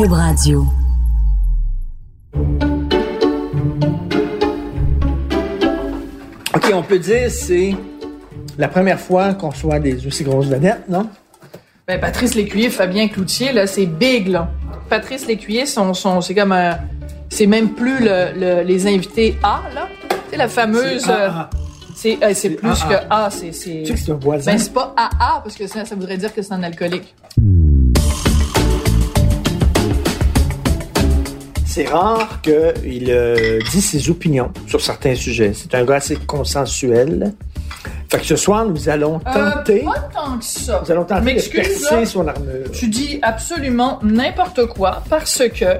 Cube Radio. OK, on peut dire c'est la première fois qu'on soit des aussi grosses vedettes, non? Ben, Patrice Lécuyer, Fabien Cloutier, là, c'est big, là. Patrice Lécuyer, son, son, c'est comme un, c'est même plus le, le- les invités A, là. Tu sais, la fameuse. C'est euh. C'est, euh, c'est plus AA. que A, c'est, c'est. Tu sais que c'est un voisin. Ben, c'est pas AA, parce que ça, ça voudrait dire que c'est un alcoolique. C'est rare qu'il euh, dise ses opinions sur certains sujets. C'est un gars assez consensuel. Fait que ce soir, nous allons tenter, Euh, pas tant que ça. nous allons tenter de percer son armure. Tu dis absolument n'importe quoi parce que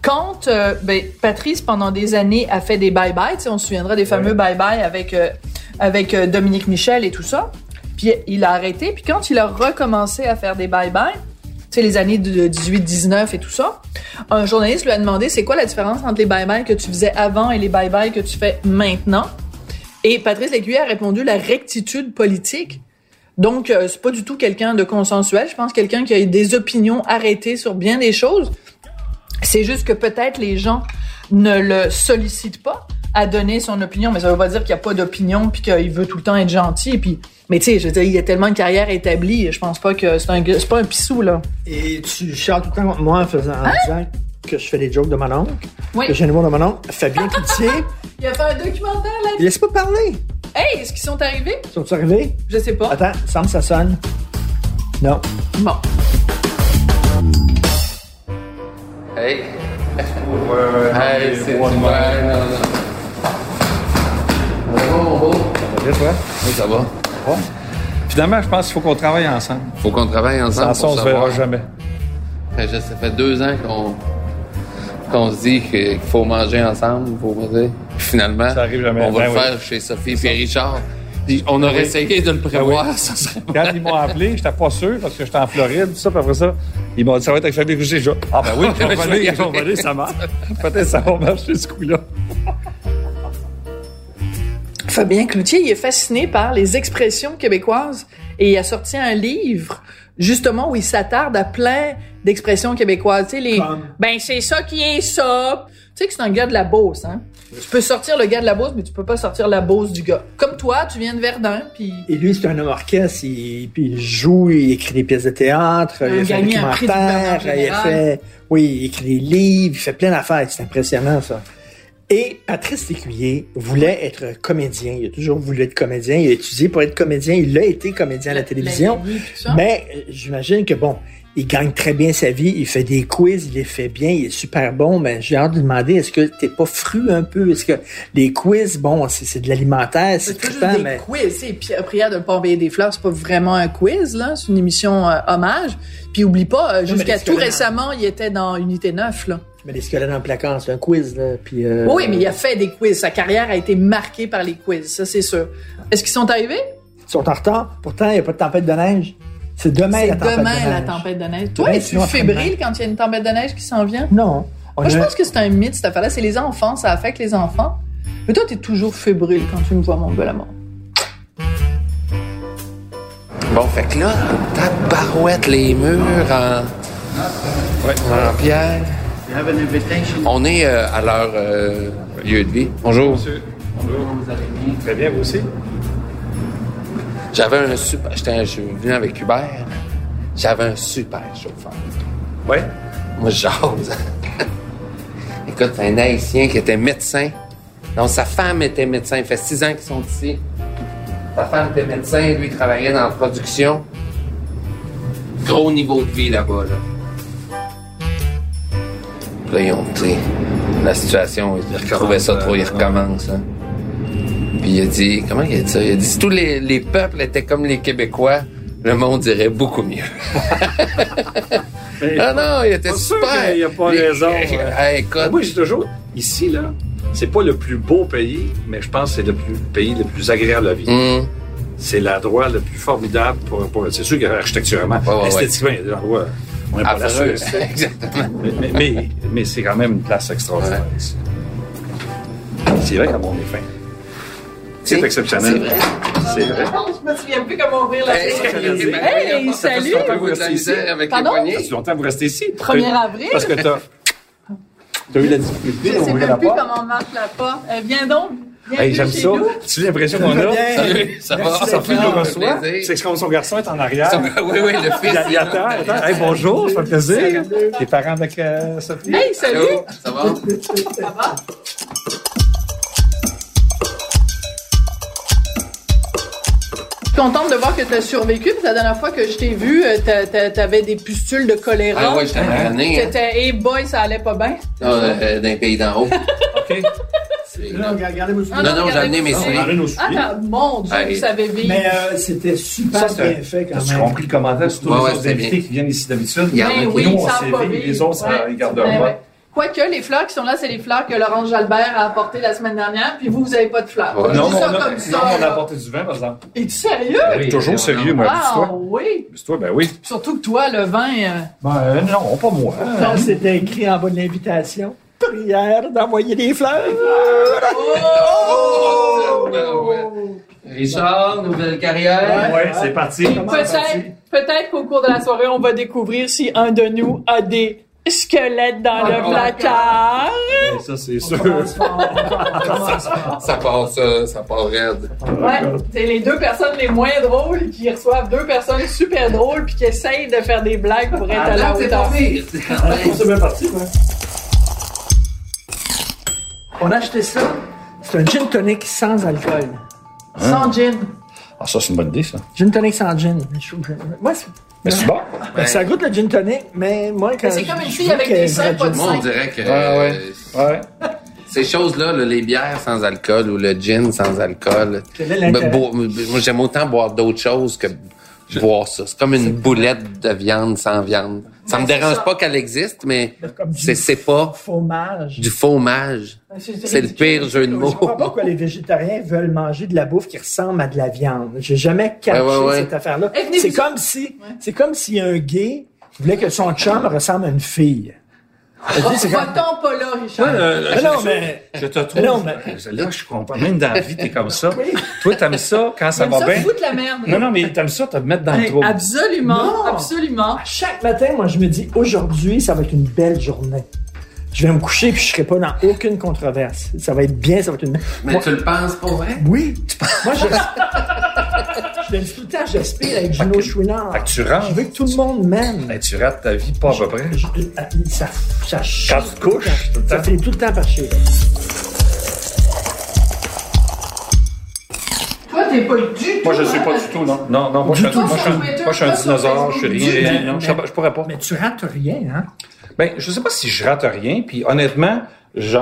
quand euh, ben, Patrice, pendant des années, a fait des bye-bye, on se souviendra des fameux bye-bye avec, euh, avec euh, Dominique Michel et tout ça, puis il a arrêté, puis quand il a recommencé à faire des bye-bye, sais, les années de 18-19 et tout ça, un journaliste lui a demandé c'est quoi la différence entre les bye-bye que tu faisais avant et les bye-bye que tu fais maintenant? Et Patrice Lécuyer a répondu la rectitude politique. Donc, euh, c'est pas du tout quelqu'un de consensuel. Je pense quelqu'un qui a des opinions arrêtées sur bien des choses. C'est juste que peut-être les gens ne le sollicitent pas à donner son opinion, mais ça veut pas dire qu'il n'y a pas d'opinion puis qu'il veut tout le temps être gentil. Puis, mais tu sais, je veux dire, il y a tellement de carrière établie. Je pense pas que c'est un, gars- c'est pas un pissou là. Et tu charles tout le temps contre moi en, faisant, en disant que je fais des jokes de mon oncle, Hein? Oui. que j'ai un humour de mon oncle. Fabien Cloutier, Il a fait un documentaire là. laisse pas parler. Hey, est-ce qu'ils sont arrivés? Sont-ils arrivés? Je sais pas. Attends, semble que ça sonne. Non. Bon. Hey. Hey, c'est super. Non, non. Ça toi? Oui, ça va. Finalement, je pense qu'il faut qu'on travaille ensemble. Faut qu'on travaille ensemble. Sans ça, on pour se verra jamais. Fait que Ça fait deux ans qu'on qu'on se dit que- qu'il faut manger ensemble, faut manger. Finalement, Ça arrive jamais. on va Ben le oui. faire chez Sophie et Richard. Puis on aurait essayé de le prévoir, ça serait Quand ils m'ont appelé, j'étais pas sûr parce que j'étais en Floride, tout ça, puis après ça, ils m'ont dit ça va être avec Fabien Rouget. Ah ben oui, ils vont voler, ça marche. Peut-être ça va marcher ce coup-là. Fabien Cloutier, il est fasciné par les expressions québécoises et il a sorti un livre justement où il s'attarde à plein d'expressions québécoises. Tu sais, les Comme? ben c'est ça qui est ça. Tu sais que c'est un gars de la Beauce, hein? Tu peux sortir le gars de la Beauce, mais tu peux pas sortir la Beauce du gars. Comme toi, tu viens de Verdun, puis Et lui, c'est un homme orchestre. Il, puis il joue, il écrit des pièces de théâtre, Il a il a fait documentaire, gouverneur il a fait, oui, il écrit des livres, il fait plein d'affaires. C'est impressionnant, ça. Et Patrice Lécuyer voulait être comédien. Il a toujours voulu être comédien. Il a étudié pour être comédien. Il a été comédien à la télévision. Mais euh, j'imagine que bon, il gagne très bien sa vie, il fait des quiz, il les fait bien, il est super bon, mais j'ai hâte de demander, est-ce que t'es pas fru un peu? Est-ce que les quiz, bon, c'est c'est de l'alimentaire, c'est C'est trippant, des mais... quiz. Puis Prière de ne pas envoyer des fleurs, c'est pas vraiment un quiz, là. C'est une émission euh, hommage. Puis oublie pas, euh, jusqu'à tout récemment, il était dans Unité 9, là. Mais les squelettes dans le placard, c'est un quiz, là, puis... euh, Oui, mais il a fait des quiz. Sa carrière a été marquée par les quiz, ça c'est sûr. Est-ce qu'ils sont arrivés? Ils sont en retard, pourtant, il n'y a pas de tempête de neige. C'est demain la tempête demain de neige. la tempête de neige. Toi, Demain, es-tu fébrile quand il y a une tempête de neige qui s'en vient? Non. On Moi, je a- pense que c'est un mythe, cette affaire-là. C'est les enfants, ça affecte les enfants. Mais toi, t'es toujours fébrile quand tu me vois, mon bel amour. Bon, fait que là, tabarouette les murs en, en pierre. On est euh, à leur euh, lieu de vie. Bonjour. Monsieur. Bonjour. Très bien, vous aussi? J'avais un super. j'étais- Je suis venu avec Hubert. J'avais un super chauffeur. Oui. Moi, je jase. Écoute, c'est un Haïtien qui était médecin. Donc, sa femme était médecin. Il fait six ans qu'ils sont ici. Sa femme était médecin. Lui, il travaillait dans la production. Gros niveau de vie là-bas, là. Puis Là, ils ont, la situation, ils trouvaient ça trop, ils recommencent. hein. Puis il a dit, comment il a dit ça? Il a dit, si tous les, les peuples étaient comme les Québécois, le monde irait beaucoup mieux. Mais- Ah non, il était super. qu'il y a pas Les- raison, ouais. écoute, Moi, j'ai toujours, ici, là, c'est pas le plus beau pays, mais je pense que c'est le plus, pays le plus agréable à vivre. hum, C'est l'endroit le plus formidable pour, pour c'est sûr qu'architecturellement, Ouais, ouais, esthétiquement, il y a des endroits, on pas. Exactement. Mais, mais, mais, mais c'est quand même une place extraordinaire. Ouais. ici. C'est vrai comme on est fin. C'est exceptionnel. c'est vrai. C'est vrai. Je me souviens plus comment ouvrir la Hey, porte. Hey, ça fait salut. vous avec Pardon? les Ça poignets. fait longtemps que vous restez ici. 1er avril. Parce que t'as, t'as eu la difficulté Je sais d'ouvrir la même plus comment marche la porte. Euh, viens donc. Hey, j'aime ça. nous. Tu as l'impression qu'on a? Salut, ça va? Ça fait le reçoit. C'est comme son garçon est en arrière. Oui, oui, le Il, fils. il attend, attend. Hey, bonjour, ça fait plaisir. Tes parents avec euh, Sophie? Hey, salut. Ça va? Ça va? Contente de voir que tu as survécu. Puis la dernière fois que je t'ai vu, euh, t'a- t'a- t'avais des pustules de choléra. Ah ouais, j'étais tanné. hein. T'étais, hey boy, ça allait pas bien. Non, euh, d'un pays d'en haut. OK. Non, regardez-moi. Ah Non, non, j'ai amené mes souliers. Ah, souliers. t'as- mon Dieu, vous savez vivre. Mais euh, c'était super Ça, bien fait quand même. compris le commentaire sur tous Ouais, les ouais, autres invités bien. qui viennent ici d'habitude? Il y en a Ben qui- nous, ils on vivre. les autres, ça, Ouais. ils gardent ouais. Quoique, les fleurs qui sont là, c'est les fleurs que Laurence Jalbert a apportées la semaine dernière, puis vous, vous avez pas de fleurs. Ouais. Non, mais ça on a, comme ça. non, on a apporté du vin, par exemple. Es-tu sérieux? Oui, toujours sérieux, moi. Ah, Toi? oui. toi, ben oui. Surtout que toi, le vin... euh, Ben, euh, non, pas moi. Non, C'était écrit en bas de l'invitation. Prière d'envoyer des fleurs. Oh! Ben ouais. Richard, nouvelle carrière. Ouais, c'est parti. Peut-être, peut-être qu'au cours de la soirée, on va découvrir si un de nous a des squelettes dans le placard. Ouais, Ça, c'est sûr. Ça part, ça, ça part raide. Ouais, c'est les deux personnes les moins drôles qui reçoivent deux personnes super drôles puis qui essayent de faire des blagues pour être à la Ah, c'est hauteur. C'est bien parti, ouais. On a acheté ça. C'est un gin tonic sans alcool. Sans gin. Ah, ça, c'est une bonne idée, ça. Gin tonic sans gin. Moi, c'est- Mais c'est bon? ça goûte le gin tonic, mais moi, quand. Mais c'est comme une fille avec des seins, pas de. Moi, on dirait que Ouais, ouais. euh, Ouais. ces choses-là, là, les bières sans alcool ou le gin sans alcool, moi j'aime autant boire d'autres choses que boire ça. C'est comme une boulette de viande sans viande. Ça Ben, me dérange ça. pas qu'elle existe, mais c'est c'est pas fromage. du fromage. C'est le pire jeu de Je mots. comprends pas pourquoi les végétariens veulent manger de la bouffe qui ressemble à de la viande. J'ai jamais catché Ouais, ouais, ouais. cette affaire-là. Eh, C'est comme si, c'est comme si un gay voulait que son chum ressemble à une fille. C'est Va-t'en pas là, Richard? Euh, Mais je- non, mais Je te trouve. Non, mais- Là, je comprends. Même dans la vie, t'es comme ça. Toi, t'aimes ça quand ça va ça bien? foutre la merde. Non, non, mais t'aimes ça te mettre dans le trouble. absolument, Non. absolument. chaque matin, moi, je me dis, aujourd'hui, ça va être une belle journée. Je vais me coucher puis je serai pas dans aucune controverse. Ça va être bien, ça va être une. Mais Moi- tu le penses pas vrai? Oui. Moi, je. je le dis tout le temps, j'aspire avec Gino Chouinard. Fait que tu rentres. Je veux que tout le monde m'aime. Ben, tu rates ta vie pas à peu près. Je- euh, ça, ça Quand tu te couches, tout le Ça finit tout le temps par chier. Toi, t'es pas du tout. Moi, je suis hein, pas du tout, non. Non, non, moi, je suis un- tout. moi, je Twitter, moi, je suis un dinosaure, je suis rien. Non, je, pourrais pas. Mais tu rates rien, hein? Ben, je sais pas si je rate rien, puis honnêtement,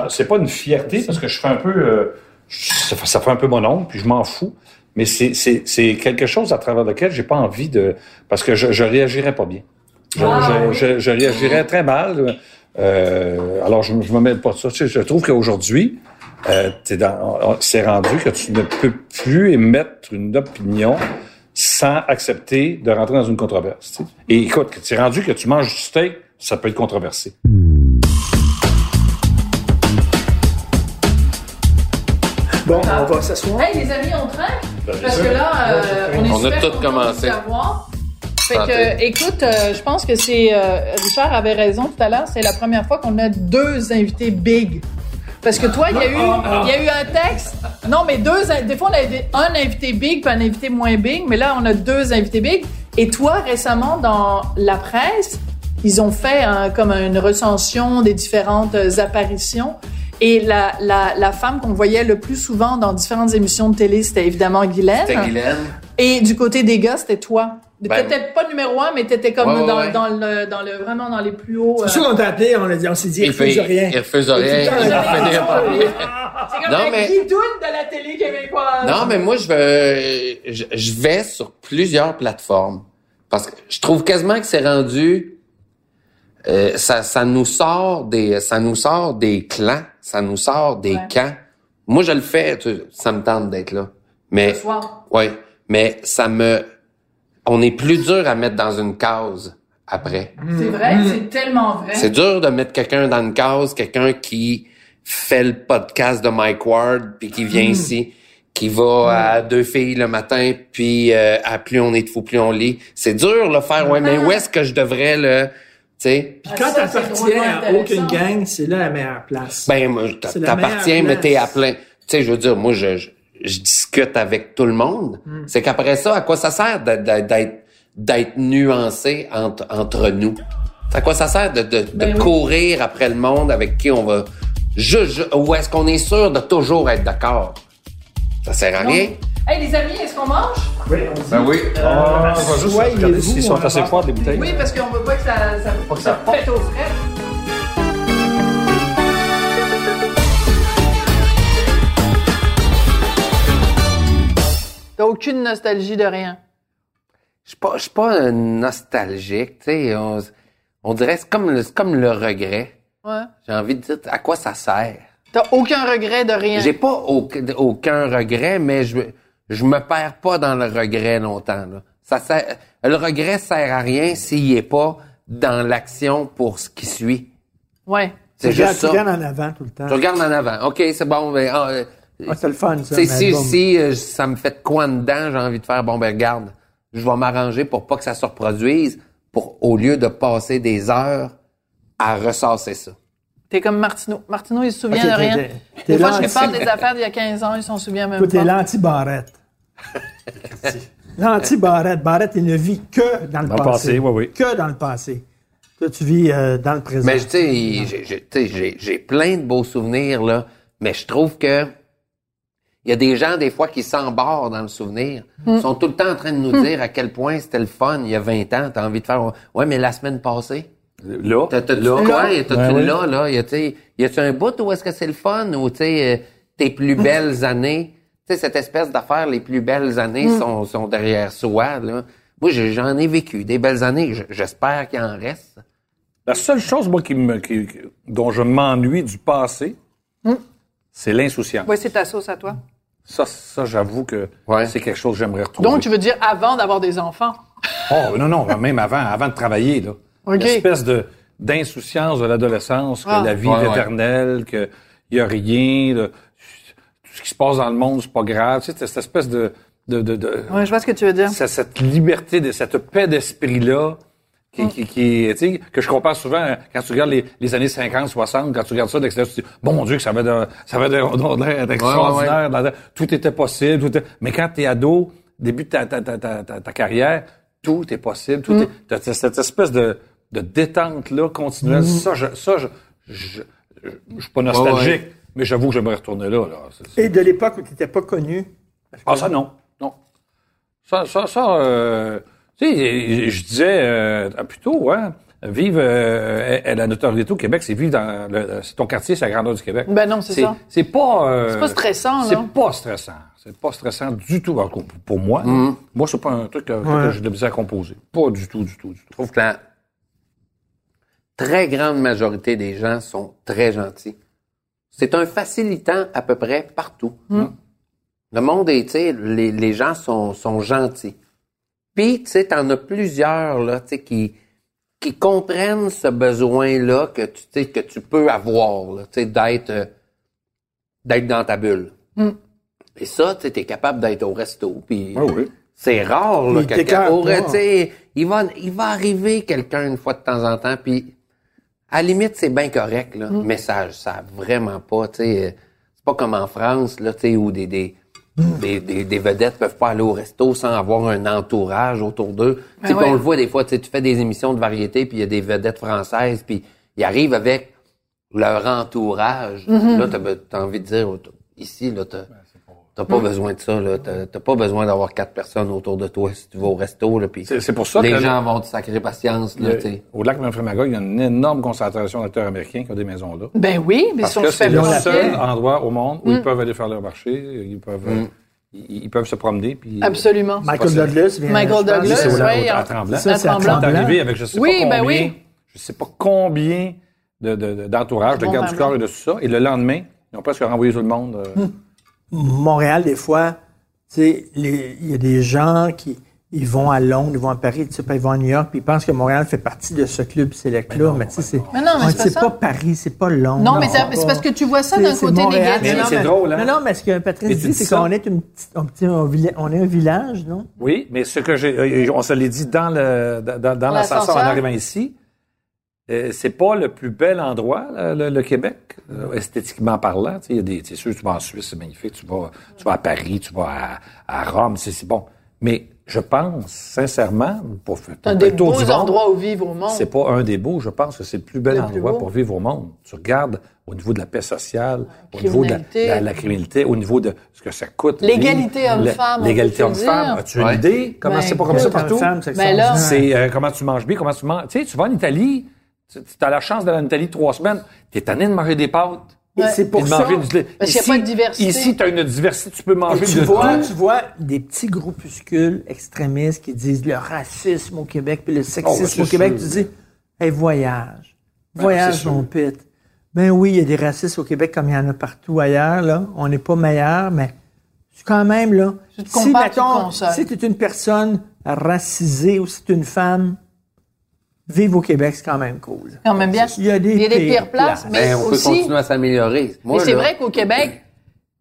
c'est pas une fierté parce que je fais un peu, euh, je- ça, fait, ça fait un peu mon oncle, puis je m'en fous. Mais c'est, c'est, c'est quelque chose à travers lequel j'ai pas envie de, parce que je, je réagirais pas bien. Je, Ah, je, je, je réagirais très mal. Euh, alors, je, je me mêle pas de ça. Tu sais, je trouve qu'aujourd'hui, euh, t'es dans, on- c'est rendu que tu ne peux plus émettre une opinion sans accepter de rentrer dans une controverse. tu sais. Et écoute, que c'est rendu que tu manges du steak, ça peut être controversé. Bon, on va s'asseoir. Hey, les amis, on traque? Parce que là, euh, on est On a tout commencé. Fait que, écoute, euh, je pense que c'est euh, Richard avait raison tout à l'heure. C'est la première fois qu'on a deux invités big. Parce que toi, il y a eu, il y a eu un texte. Non, mais deux. Des fois, on a des- un invité big puis un invité moins big, mais là, on a deux invités big. Et toi, récemment, dans la presse, ils ont fait comme une recension des différentes euh, apparitions. Et la, la, la femme qu'on voyait le plus souvent dans différentes émissions de télé, c'était évidemment Guylaine. C'était Guylaine. Et du côté des gars, c'était toi. Ben- T'étais pas numéro un, mais t'étais comme Ouais, ouais, dans, ouais. dans le, dans le, vraiment dans les plus hauts. euh, C'est sûr qu'on t'a appelé, on a dit, on s'est dit, il refuse rien. Il refuse rien. Il refuse rien. C'est comme Non, la mais- guidoune de la télé québécoise. Non, mais moi, je vais, je, je vais sur plusieurs plateformes. Parce que je trouve quasiment que c'est rendu euh, ça, ça nous sort des, ça nous sort des clans, ça nous sort des Ouais. camps. Moi, je le fais, tu- ça me tente d'être là. Mais, Ce soir. ouais, mais ça me, on est plus dur à mettre dans une case après. C'est vrai, c'est tellement vrai. C'est dur de mettre quelqu'un dans une case, quelqu'un qui fait le podcast de Mike Ward, puis qui vient ici, qui va à deux filles le matin, puis euh, à plus on est de fou, plus on lit. C'est dur le faire, ouais, mais où est-ce que je devrais le, sais, Puis quand t'appartiens à aucune gang, c'est là la meilleure place. ben t'appartiens, mais t'es à plein. Tu sais, je veux dire, moi, je, je, je discute avec tout le monde. Hmm. C'est qu'après ça, à quoi ça sert d'être- d'être nuancé entre, entre nous? À quoi ça sert de, de, de Ben oui. courir après le monde avec qui on va... Je, je- ou est-ce qu'on est sûr de toujours être d'accord? Ça sert à Non. rien. Hey, les amis, est-ce qu'on mange? Oui, on dit. Ben oui. Ah, on va juste regarder s'ils sont on assez forts, les bouteilles. Oui, parce qu'on veut pas que ça, ça, que ça ça pète aux frais. T'as aucune nostalgie de rien. Je suis pas, je suis pas euh, nostalgique, tu sais. On, on dirait, c'est comme, le- c'est comme le regret. Ouais. J'ai envie de dire, à quoi ça sert? T'as aucun regret de rien. J'ai pas aucun, aucun regret, mais je je me perds pas dans le regret longtemps. Là. Ça sert, le regret sert à rien s'il est pas dans l'action pour ce qui suit. Ouais. C'est Tu regardes- juste Tu ça. regardes en avant tout le temps. Je regarde en avant. OK, c'est bon. Ben, ah, euh, Ah, c'est le fun, ça. tu si, si euh, ça me fait de quoi dedans, j'ai envie de faire, bon, ben regarde, je vais m'arranger pour pas que ça se reproduise, pour au lieu de passer des heures à ressasser ça. T'es comme Martineau. Martineau, il se souvient de rien. Des fois, je lui parle des affaires d'il y a 15 ans, il s'en souvient même Toi, t'es pas. l'anti-barrette. L'anti-barrette. Barrette, il ne vit que dans le Dans le passé. passé, oui, oui. Que dans le passé. Toi, tu vis euh, dans le présent. Mais tu sais, j'ai- j'ai- tu sais, j'ai j'ai plein de beaux souvenirs, là, mais je trouve que il y a des gens, des fois, qui s'embarrent dans le souvenir. Ils sont tout le temps en train de nous dire à quel point c'était le fun il y a 20 ans. T'as envie de faire, ouais, mais la semaine passée, Là, T'as- là, ouais, t'as-tu Ouais, ouais. là, là? Y a-tu y a-tu un bout où est-ce que c'est le fun ou, tu sais, euh, tes plus belles années? Tu sais, cette espèce d'affaire, les plus belles années sont, sont derrière soi, là. Moi, j'en ai vécu des belles années. J'espère qu'il en reste. La seule chose, moi, qui me, qui- dont je m'ennuie du passé, c'est l'insouciance. Oui, c'est ta sauce à toi. Ça, ça j'avoue que Ouais. c'est quelque chose que j'aimerais retrouver. Donc, tu veux dire avant d'avoir des enfants? Oh, non, non, même avant, avant de travailler, là. OK. L'espèce de, d'insouciance de l'adolescence, que Ah. la vie Ouais, est ouais. éternelle, qu'il n'y a rien, de- tout ce qui se passe dans le monde, c'est pas grave. Tu sais, c'est cette espèce de, de, de, de- Oui, je vois ce que tu veux dire. c'est cette liberté, de, cette paix d'esprit-là, qui, qui, qui- tu sais, que je compare souvent hein, quand tu regardes les, les années 50, 60, quand tu regardes ça d'extérieur, tu te dis, bon mon Dieu, que ça va de, ça va de, de- de- extraordinaire. Tout était possible. Tout était- Mais quand tu es ado, début de ta, ta, ta, ta, ta- ta carrière, tout est possible. Tout est, t'as- t'as cette espèce de, de détente-là continuelle. Ça, je, ça, je, je, je, je suis pas nostalgique, ouais. mais j'avoue que j'aimerais retourner là. là. C'est- c'est- Et de l'époque où tu n'étais pas connu? ah, ça, non. Non. Ça, ça, ça, euh, tu sais, je disais, euh, plutôt, hein, vivre euh, à la notoriété au Québec, c'est vivre dans le, c'est ton quartier, c'est la grandeur du Québec. Ben non, c'est ça. C'est pas... euh, C'est pas stressant, là. C'est pas stressant. C'est pas stressant du tout. Alors, pour- pour moi, moi, c'est pas un truc que, que j'ai de à composer. Pas du tout, du tout, du tout. Je trouve que la très grande majorité des gens sont très gentils. C'est un facilitant à peu près partout. Le monde est, tu sais, les, les gens sont, sont gentils. Puis, tu sais, t'en as plusieurs, là, tu sais, qui, qui comprennent ce besoin-là que tu, tu sais, que tu peux avoir, là, tu sais, d'être, euh, d'être dans ta bulle. Et ça, tu sais, t'es capable d'être au resto, puis Ah oui. c'est rare, là, Il quelqu'un. sais, il va, il va arriver quelqu'un une fois de temps en temps, puis à la limite, c'est bien correct, là. Mm. Mais ça, ça vraiment pas, tu sais. C'est pas comme en France, là, tu sais, où des, des, Mm. des, des, des vedettes peuvent pas aller au resto sans avoir un entourage autour d'eux. Tu sais, Ben on ouais. le voit des fois, tu sais, tu fais des émissions de variété, puis il y a des vedettes françaises, puis ils arrivent avec leur entourage. Mm-hmm. Là, t'as, t'as envie de dire, oh, ici, là, t'as, t'as pas besoin de ça, là. T'as, t'as pas besoin d'avoir quatre personnes autour de toi si tu vas au resto, là, puis C'est- c'est pour ça les que- gens vont te sacrer patience, là, Le- tu au lac Manfremaga, il y a une énorme concentration d'acteurs américains qui ont des maisons là. Ben oui, mais Parce sont que c'est le seul endroit au monde où ils peuvent aller faire leur marché, ils peuvent, euh, ils, ils peuvent se promener. Puis, Absolument. Michael possible. Douglas vient. Michael je pense, Douglas, c'est ouais, à en- Tremblant. Ça, c'est à Tremblant. Arrivés avec je sais Oui, pas ben combien, oui. je sais pas combien de- de- de- d'entourage, de, Bon, garde du vraiment. corps et de tout ça. Et le lendemain, ils ont presque renvoyé tout le monde. euh, Montréal, des fois, tu sais, les- il y a des gens qui ils vont à Londres, ils vont à Paris, tu sais, puis ils vont à New York, puis ils pensent que Montréal fait partie de ce club select-là. Mais tu sais, c'est Mais non, mais ouais, c'est pas pas Paris, c'est pas Londres. Non, mais c'est parce que tu vois ça d'un côté Montréal. négatif. Mais Non, c'est mais- drôle, hein? Non, non, mais ce que Patrice dit, c'est qu'on est, une petite- un petit- un villa- on est un village, non? Oui, mais ce que j'ai, euh, on se l'est dit dans le dans, l'ascenseur en arrivant ici, euh, c'est pas le plus bel endroit le, le- le Québec euh, esthétiquement parlant. Tu sais, il y a des, c'est sûr, tu vas en Suisse, c'est magnifique. Tu vas, tu vas à Paris, tu vas à, à Rome, c'est, c'est bon. Mais je pense sincèrement, pour faire pour des beaux du monde, endroits où vivre au monde. c'est pas un des beaux. Je pense que c'est le plus bel Le endroit pour vivre au monde. Tu regardes au niveau de la paix sociale, au niveau de la, criminalité. la- la criminalité, au niveau de ce que ça coûte. L'égalité homme-femme, L'égalité homme-femme. As-tu une idée? Comment Ben, c'est pas comme ça partout? Ben. C'est euh, comment tu manges bien, comment tu manges. Tu sais, tu vas en Italie, tu as la chance d'aller en Italie trois semaines, t'es tanné de manger des pâtes. Et c'est pour Et de ça. manger du- Parce qu'il y a pas de diversité. Ici, tu as une diversité, tu peux manger Et tu de vois, tout. tu vois des petits groupuscules extrémistes qui disent le racisme au Québec puis le Oh, sexisme ben, au Québec. sûr. Tu dis, hey, voyage. Voyage, c'est sûr. mon pit. Ben oui, il y a des racistes au Québec comme il y en a partout ailleurs, là. On n'est pas meilleur, mais quand même, là. Si, compares, tu te mettons, si tu es une personne racisée ou si tu es une femme, vivre au Québec, c'est quand même cool. quand même bien. Il y a des Il y a des pires pires places, places. mais Ben, on peut continuer à s'améliorer. Mais c'est vrai qu'au Québec,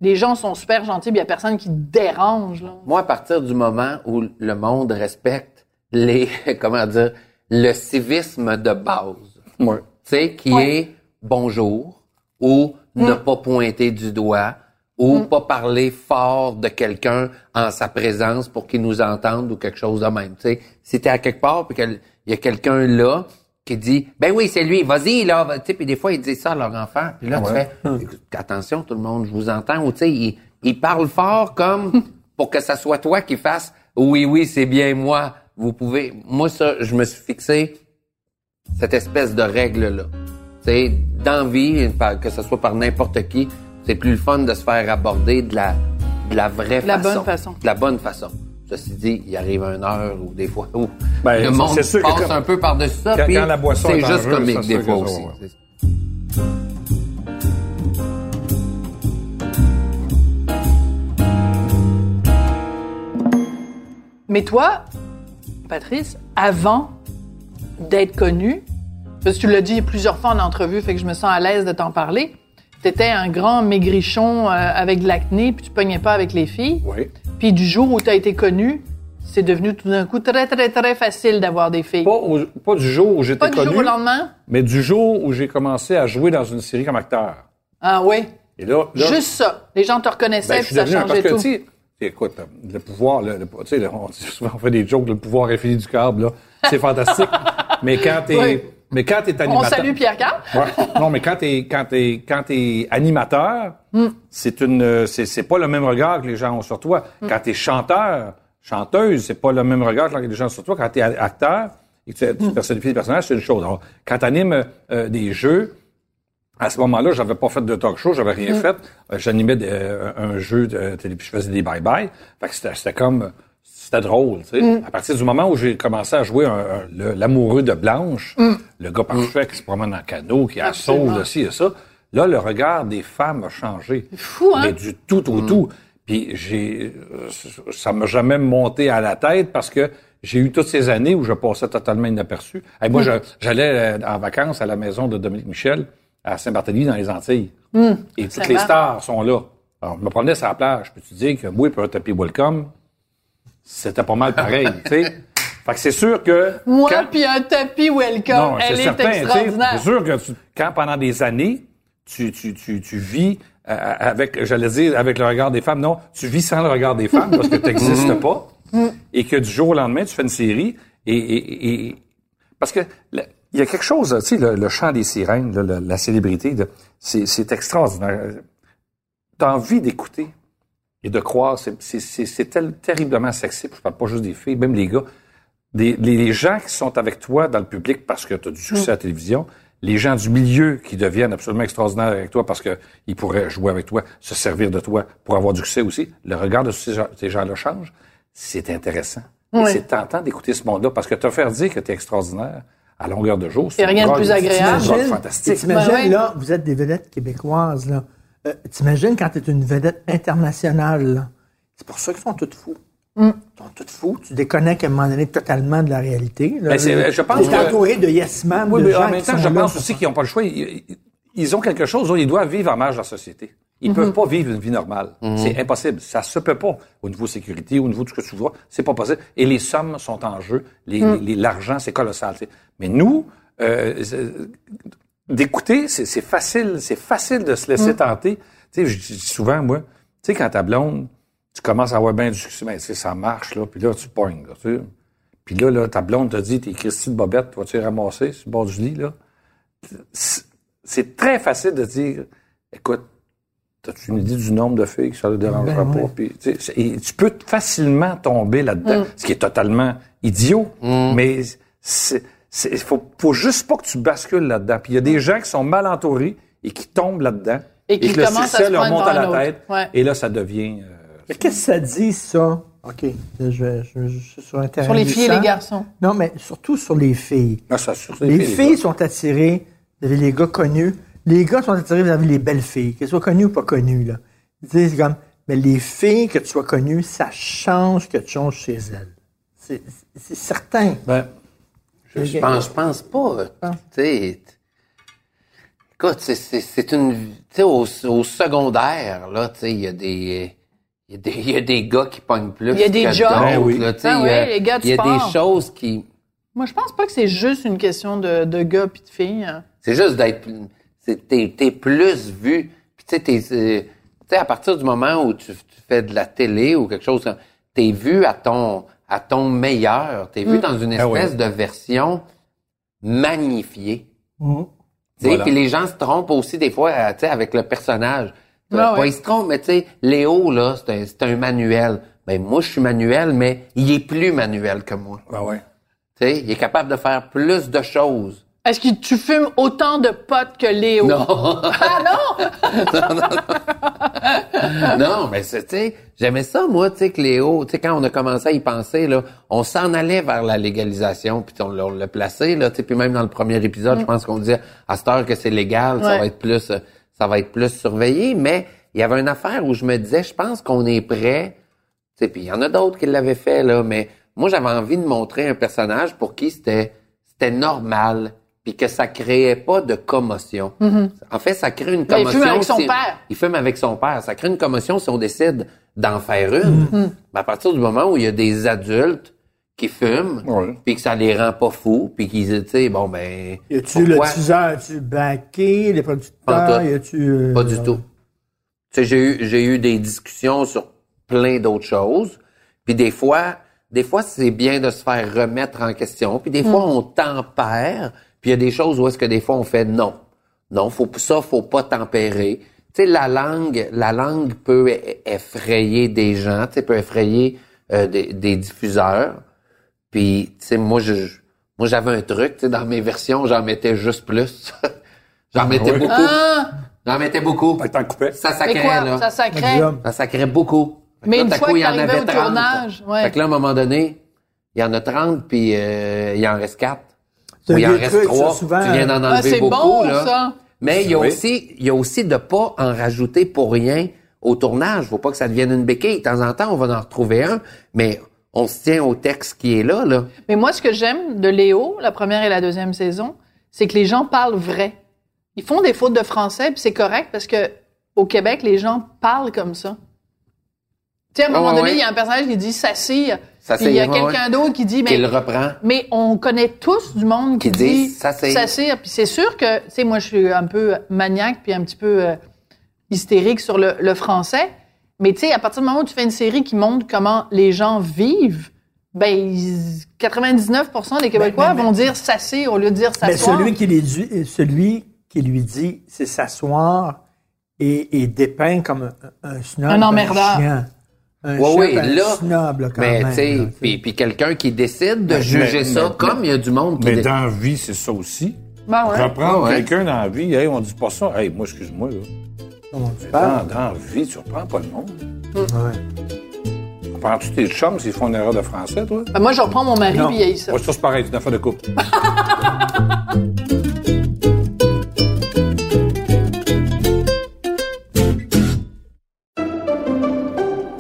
les gens sont super gentils, puis il y a personne qui dérange. Là. Moi, à partir du moment où le monde respecte les, comment dire, le civisme de base, Ouais. tu sais, qui Ouais. est bonjour ou ne Mm. pas pointer du doigt ou pas parler fort de quelqu'un en sa présence pour qu'il nous entende ou quelque chose de même. Tu sais, si t'es à quelque part puis qu'il y a quelqu'un là qui dit ben oui c'est lui vas-y là tu sais puis des fois ils disent ça à leur enfant puis là tu Ouais. fais Écoute, attention tout le monde je vous entends ou tu sais ils, ils parlent fort comme pour que ça soit toi qui fasses oui oui c'est bien moi vous pouvez moi ça je me suis fixé cette espèce de règle-là. Tu sais, d'envie, que ce soit par n'importe qui, c'est plus le fun de se faire aborder de la, de la vraie De la façon. bonne façon. De la bonne façon. Ceci dit, il arrive une heure ou des fois où Ben, le monde que passe quand- un peu par-dessus ça, quand- puis quand la boisson c'est juste comique des fois aussi. ouais. Mais toi, Patrice, avant d'être connu, parce que tu l'as dit plusieurs fois en entrevue, fait que je me sens à l'aise de t'en parler, t'étais un grand maigrichon euh, avec de l'acné, puis tu pognais pas avec les filles. Oui. Puis du jour où tu as été connu, c'est devenu tout d'un coup très, très, très facile d'avoir des filles. Pas, au- pas du jour où j'étais Pas du connu, jour au lendemain? mais du jour où j'ai commencé à jouer dans une série comme acteur. Ah oui? Et là, là Juste ça. Les gens te reconnaissaient, ben, je puis suis ça devenu un- parce changeait que, tout. sais, écoute, le pouvoir, le, le- tu sais, on, souvent on fait des jokes, le pouvoir infini du câble, là, c'est fantastique. mais quand t'es, Oui. Mais quand t'es On animateur. salue Pierre Carl. Ouais. Non, mais quand t'es quand t'es quand t'es animateur, c'est une c'est c'est pas le même regard que les gens ont sur toi. Quand t'es chanteur, chanteuse, c'est pas le même regard que les gens ont sur toi. Quand t'es acteur et que tu, tu personnifies des personnages, c'est une chose. Alors, quand t'animes euh, des jeux, à ce moment-là, j'avais pas fait de talk show, j'avais rien fait. Euh, J'animais euh, un jeu de télé, puis je faisais des bye-bye. Fait que c'était c'était comme c'était drôle, tu sais. À partir du moment où j'ai commencé à jouer un- un- le- l'amoureux de Blanche, le gars parfait qui se promène en canot, qui a Absolument. sauve, ci et ça, là, le regard des femmes a changé. fou, hein? Mais du tout au tout. Puis j'ai, euh, ça m'a jamais monté à la tête parce que j'ai eu toutes ces années où je passais totalement inaperçu. Hey, moi, je- j'allais euh, en vacances à la maison de Dominique Michel à Saint-Barthélemy dans les Antilles. Et toutes les stars sont là. Alors, je me promenais sur la plage. Peux-tu dire que moi, pour un tapis welcome, c'était pas mal pareil, tu sais. Fait que c'est sûr que... Moi, quand- puis un tapis welcome, non, elle c'est est, certain, tu sais. extraordinaire. C'est sûr que tu- quand pendant des années, tu, tu, tu, tu vis euh, avec, j'allais dire, avec le regard des femmes. Non, tu vis sans le regard des femmes parce que tu n'existes pas. Et que du jour au lendemain, tu fais une série et, et, et- parce que il y a quelque chose, tu sais, le, le chant des sirènes, le- la célébrité, c'est extraordinaire. T'as envie d'écouter et de croire. C'est, c'est, c'est, c'est terriblement sexy. Je parle pas juste des filles, même les gars. Des, les, les gens qui sont avec toi dans le public parce que tu as du succès à la télévision, les gens du milieu qui deviennent absolument extraordinaires avec toi parce qu'ils pourraient jouer avec toi, se servir de toi pour avoir du succès aussi, le regard de ces gens- ces gens-là change. C'est intéressant. Oui. c'est tentant d'écouter ce monde-là parce que te faire dire que tu es extraordinaire à longueur de jour. A rien de plus agréable. c'est fantastique. T'imagines, Ben ouais. là, vous êtes des vedettes québécoises, là. Euh, T'imagines quand t'es une vedette internationale, là? C'est pour ça qu'ils sont tous fous. Mm. Ils sont tous fous. Tu déconnectes à un moment donné totalement de la réalité. Là. Ben, c'est- je pense T'es que- entouré de yes man, Oui, de mais gens en même temps, je pense aussi qu'ils n'ont pas le choix. Ils, ont quelque chose, là, ils doivent vivre en marge de la société. Ils ne peuvent pas vivre une vie normale. C'est impossible. Ça se peut pas. Au niveau sécurité, au niveau de ce que tu vois, c'est pas possible. Et les sommes sont en jeu. Les- les- L'argent, c'est colossal. tu. Mais nous, euh, d'écouter, c'est c'est facile. C'est facile de se laisser tenter. Tu sais, je dis souvent, moi, tu sais, quand ta blonde, tu commences à avoir bien du succès, ben, tu sais, ça marche, là, puis là, tu pognes, là, tu sais. Puis là, là, ta blonde te dit, t'es Christine Bobette, vas-tu les ramasser sur le bord du lit, là? C'est- très facile de dire, écoute, as-tu une idée du nombre de filles que ça ne dérangera Ben, pas? Puis, tu sais, et tu peux facilement tomber là-dedans, Mm. ce qui est totalement idiot, mais c'est, c'est, faut, faut juste pas que tu bascules là-dedans. Puis il y a des gens qui sont mal entourés et qui tombent là-dedans. Et qui que le commencent à succès se leur monte à la tête. Ouais. Et là, ça devient... euh, Mais qu'est-ce que ça dit, ça? OK. Je, vais- je, je suis sur terrain Sur les filles et les garçons. Non, mais surtout sur les filles. ah, ça, sur Les, les filles sont attirées vers les gars connus. Les gars sont attirés vers les belles filles, qu'elles soient connues ou pas connues. Là. Ils disent comme, mais les filles, que tu sois connu, ça change quelque chose chez elles. C'est c'est certain. Ben, Je pense, je pense pas. T- écoute, c'est- c'est c'est une, tu sais, au, au secondaire, là, tu sais, il y a des, il y a des, il y a des gars qui pognent plus. Il y a des jobs. Ben oui. là, tu sais, Ben il y a- oui, les gars du Il y a sport. des choses qui, Moi, je pense pas que c'est juste une question de, de gars puis de filles. hein. c'est juste d'être, c'est- t'es, t'es plus vu. Puis tu sais, t'es, tu sais, à partir du moment où tu, tu fais de la télé ou quelque chose, t'es vu à ton, à ton meilleur. T'es Mm. vu dans une Ah oui. espèce de version magnifiée. Tu sais, Voilà. Puis les gens se trompent aussi des fois euh, tu sais, avec le personnage. Ah ouais. Ils se trompent, mais tu sais, Léo, là, c'est un, c'est un manuel. Ben, moi, je suis manuel, mais il est plus manuel que moi. ben ouais. Tu sais, il est capable de faire plus de choses. Est-ce que tu fumes autant de potes que Léo? Non, Ah non! non, mais c'est, tu sais, j'aimais ça, moi, tu sais, que Léo, tu sais, quand on a commencé à y penser, là, on s'en allait vers la légalisation, puis on, l'a- on l'a placé, là, tu sais, puis même dans le premier épisode, je pense qu'on disait, à cette heure que c'est légal, ça va être plus, ça va être plus surveillé, mais il y avait une affaire où je me disais, je pense qu'on est prêt, tu sais, puis il y en a d'autres qui l'avaient fait, là, mais moi, j'avais envie de montrer un personnage pour qui c'était, c'était normal, puis que ça créait pas de commotion. En fait, ça crée une Ben, il commotion. fume avec son si- père. il fume avec son père. Ça crée une commotion si on décide d'en faire une. Mm-hmm. Mais à partir du moment où il y a des adultes qui fument, puis que ça les rend pas fous, puis qu'ils, tu sais, bon, ben... Y a-tu le pourquoi? teaser, as-tu baqué, les producteurs, tout. y a-tu... euh, Pas du tout. Tu sais, j'ai eu, j'ai eu des discussions sur plein d'autres choses. Puis des fois, des fois, c'est bien de se faire remettre en question. Puis des fois, on tempère. Puis il y a des choses où est-ce que des fois, on fait non. Non, faut, ça, faut pas tempérer. Tu sais, la langue, la langue peut effrayer des gens, tu sais, peut effrayer euh, des, des diffuseurs. Puis, tu sais, moi, je, moi, j'avais un truc, tu sais, dans mes versions, j'en mettais juste plus. j'en mettais oui. beaucoup. Ah! J'en mettais beaucoup. Fait que t'en coupais. Ça sacrait, quoi? là. Ça sacrait? Ça sacrait beaucoup. Mais là, une fois coup, que il y en avait au 30. tournage, ouais. Fait que là, à un moment donné, il y en a 30, puis euh, il en reste 4. C'est Ou un il en vieux reste truc, ça, 3. souvent. Tu viens d'en Ah, enlever c'est beaucoup, bon, là. ça. Mais il y a Oui. aussi, il y a aussi de pas en rajouter pour rien au tournage. Faut pas que ça devienne une béquille. De temps en temps, on va en retrouver un, mais on se tient au texte qui est là, là. Mais moi, ce que j'aime de Léo, la première et la deuxième saison, c'est que les gens parlent vrai. Ils font des fautes de français, puis c'est correct parce que au Québec, les gens parlent comme ça. Tu sais, à un moment donné, ouais. il y a un personnage qui dit s'assire, Ça, il y a c'est- quelqu'un d'autre qui dit, mais, reprend. mais on connaît tous du monde qui, Qui dit dit s'assire. s'assire. Puis c'est sûr que, tu sais, moi, je suis un peu maniaque puis un petit peu euh, hystérique sur le, le français. Mais tu sais, à partir du moment où tu fais une série qui montre comment les gens vivent, ben, ils- 99% des Québécois mais- vont dire s'assire au lieu de dire Mais s'asseoir. celui qui, les dit- celui qui lui dit c'est s'asseoir et, et dépeint comme un, un snob. Un emmerdeur. chien. Un Ouais, chien, oui, un là, snob, là, quand mais même. puis, puis quelqu'un qui décide de Mais- juger mais- ça, mais- comme il y a du monde qui... Mais dé- dans la vie, c'est ça aussi. Ben ouais. Reprendre ouais. quelqu'un dans la vie, hey, on dit pas ça. Hey, moi, excuse-moi, là. Comment tu Dans, parles? dans la vie, tu reprends pas le monde. Ouais. Reprends-tu tes chums s'ils font une erreur de français, toi? Ben, moi, je reprends mon mari puis il y a ça. Moi, ça, c'est pareil, c'est une affaire de couple.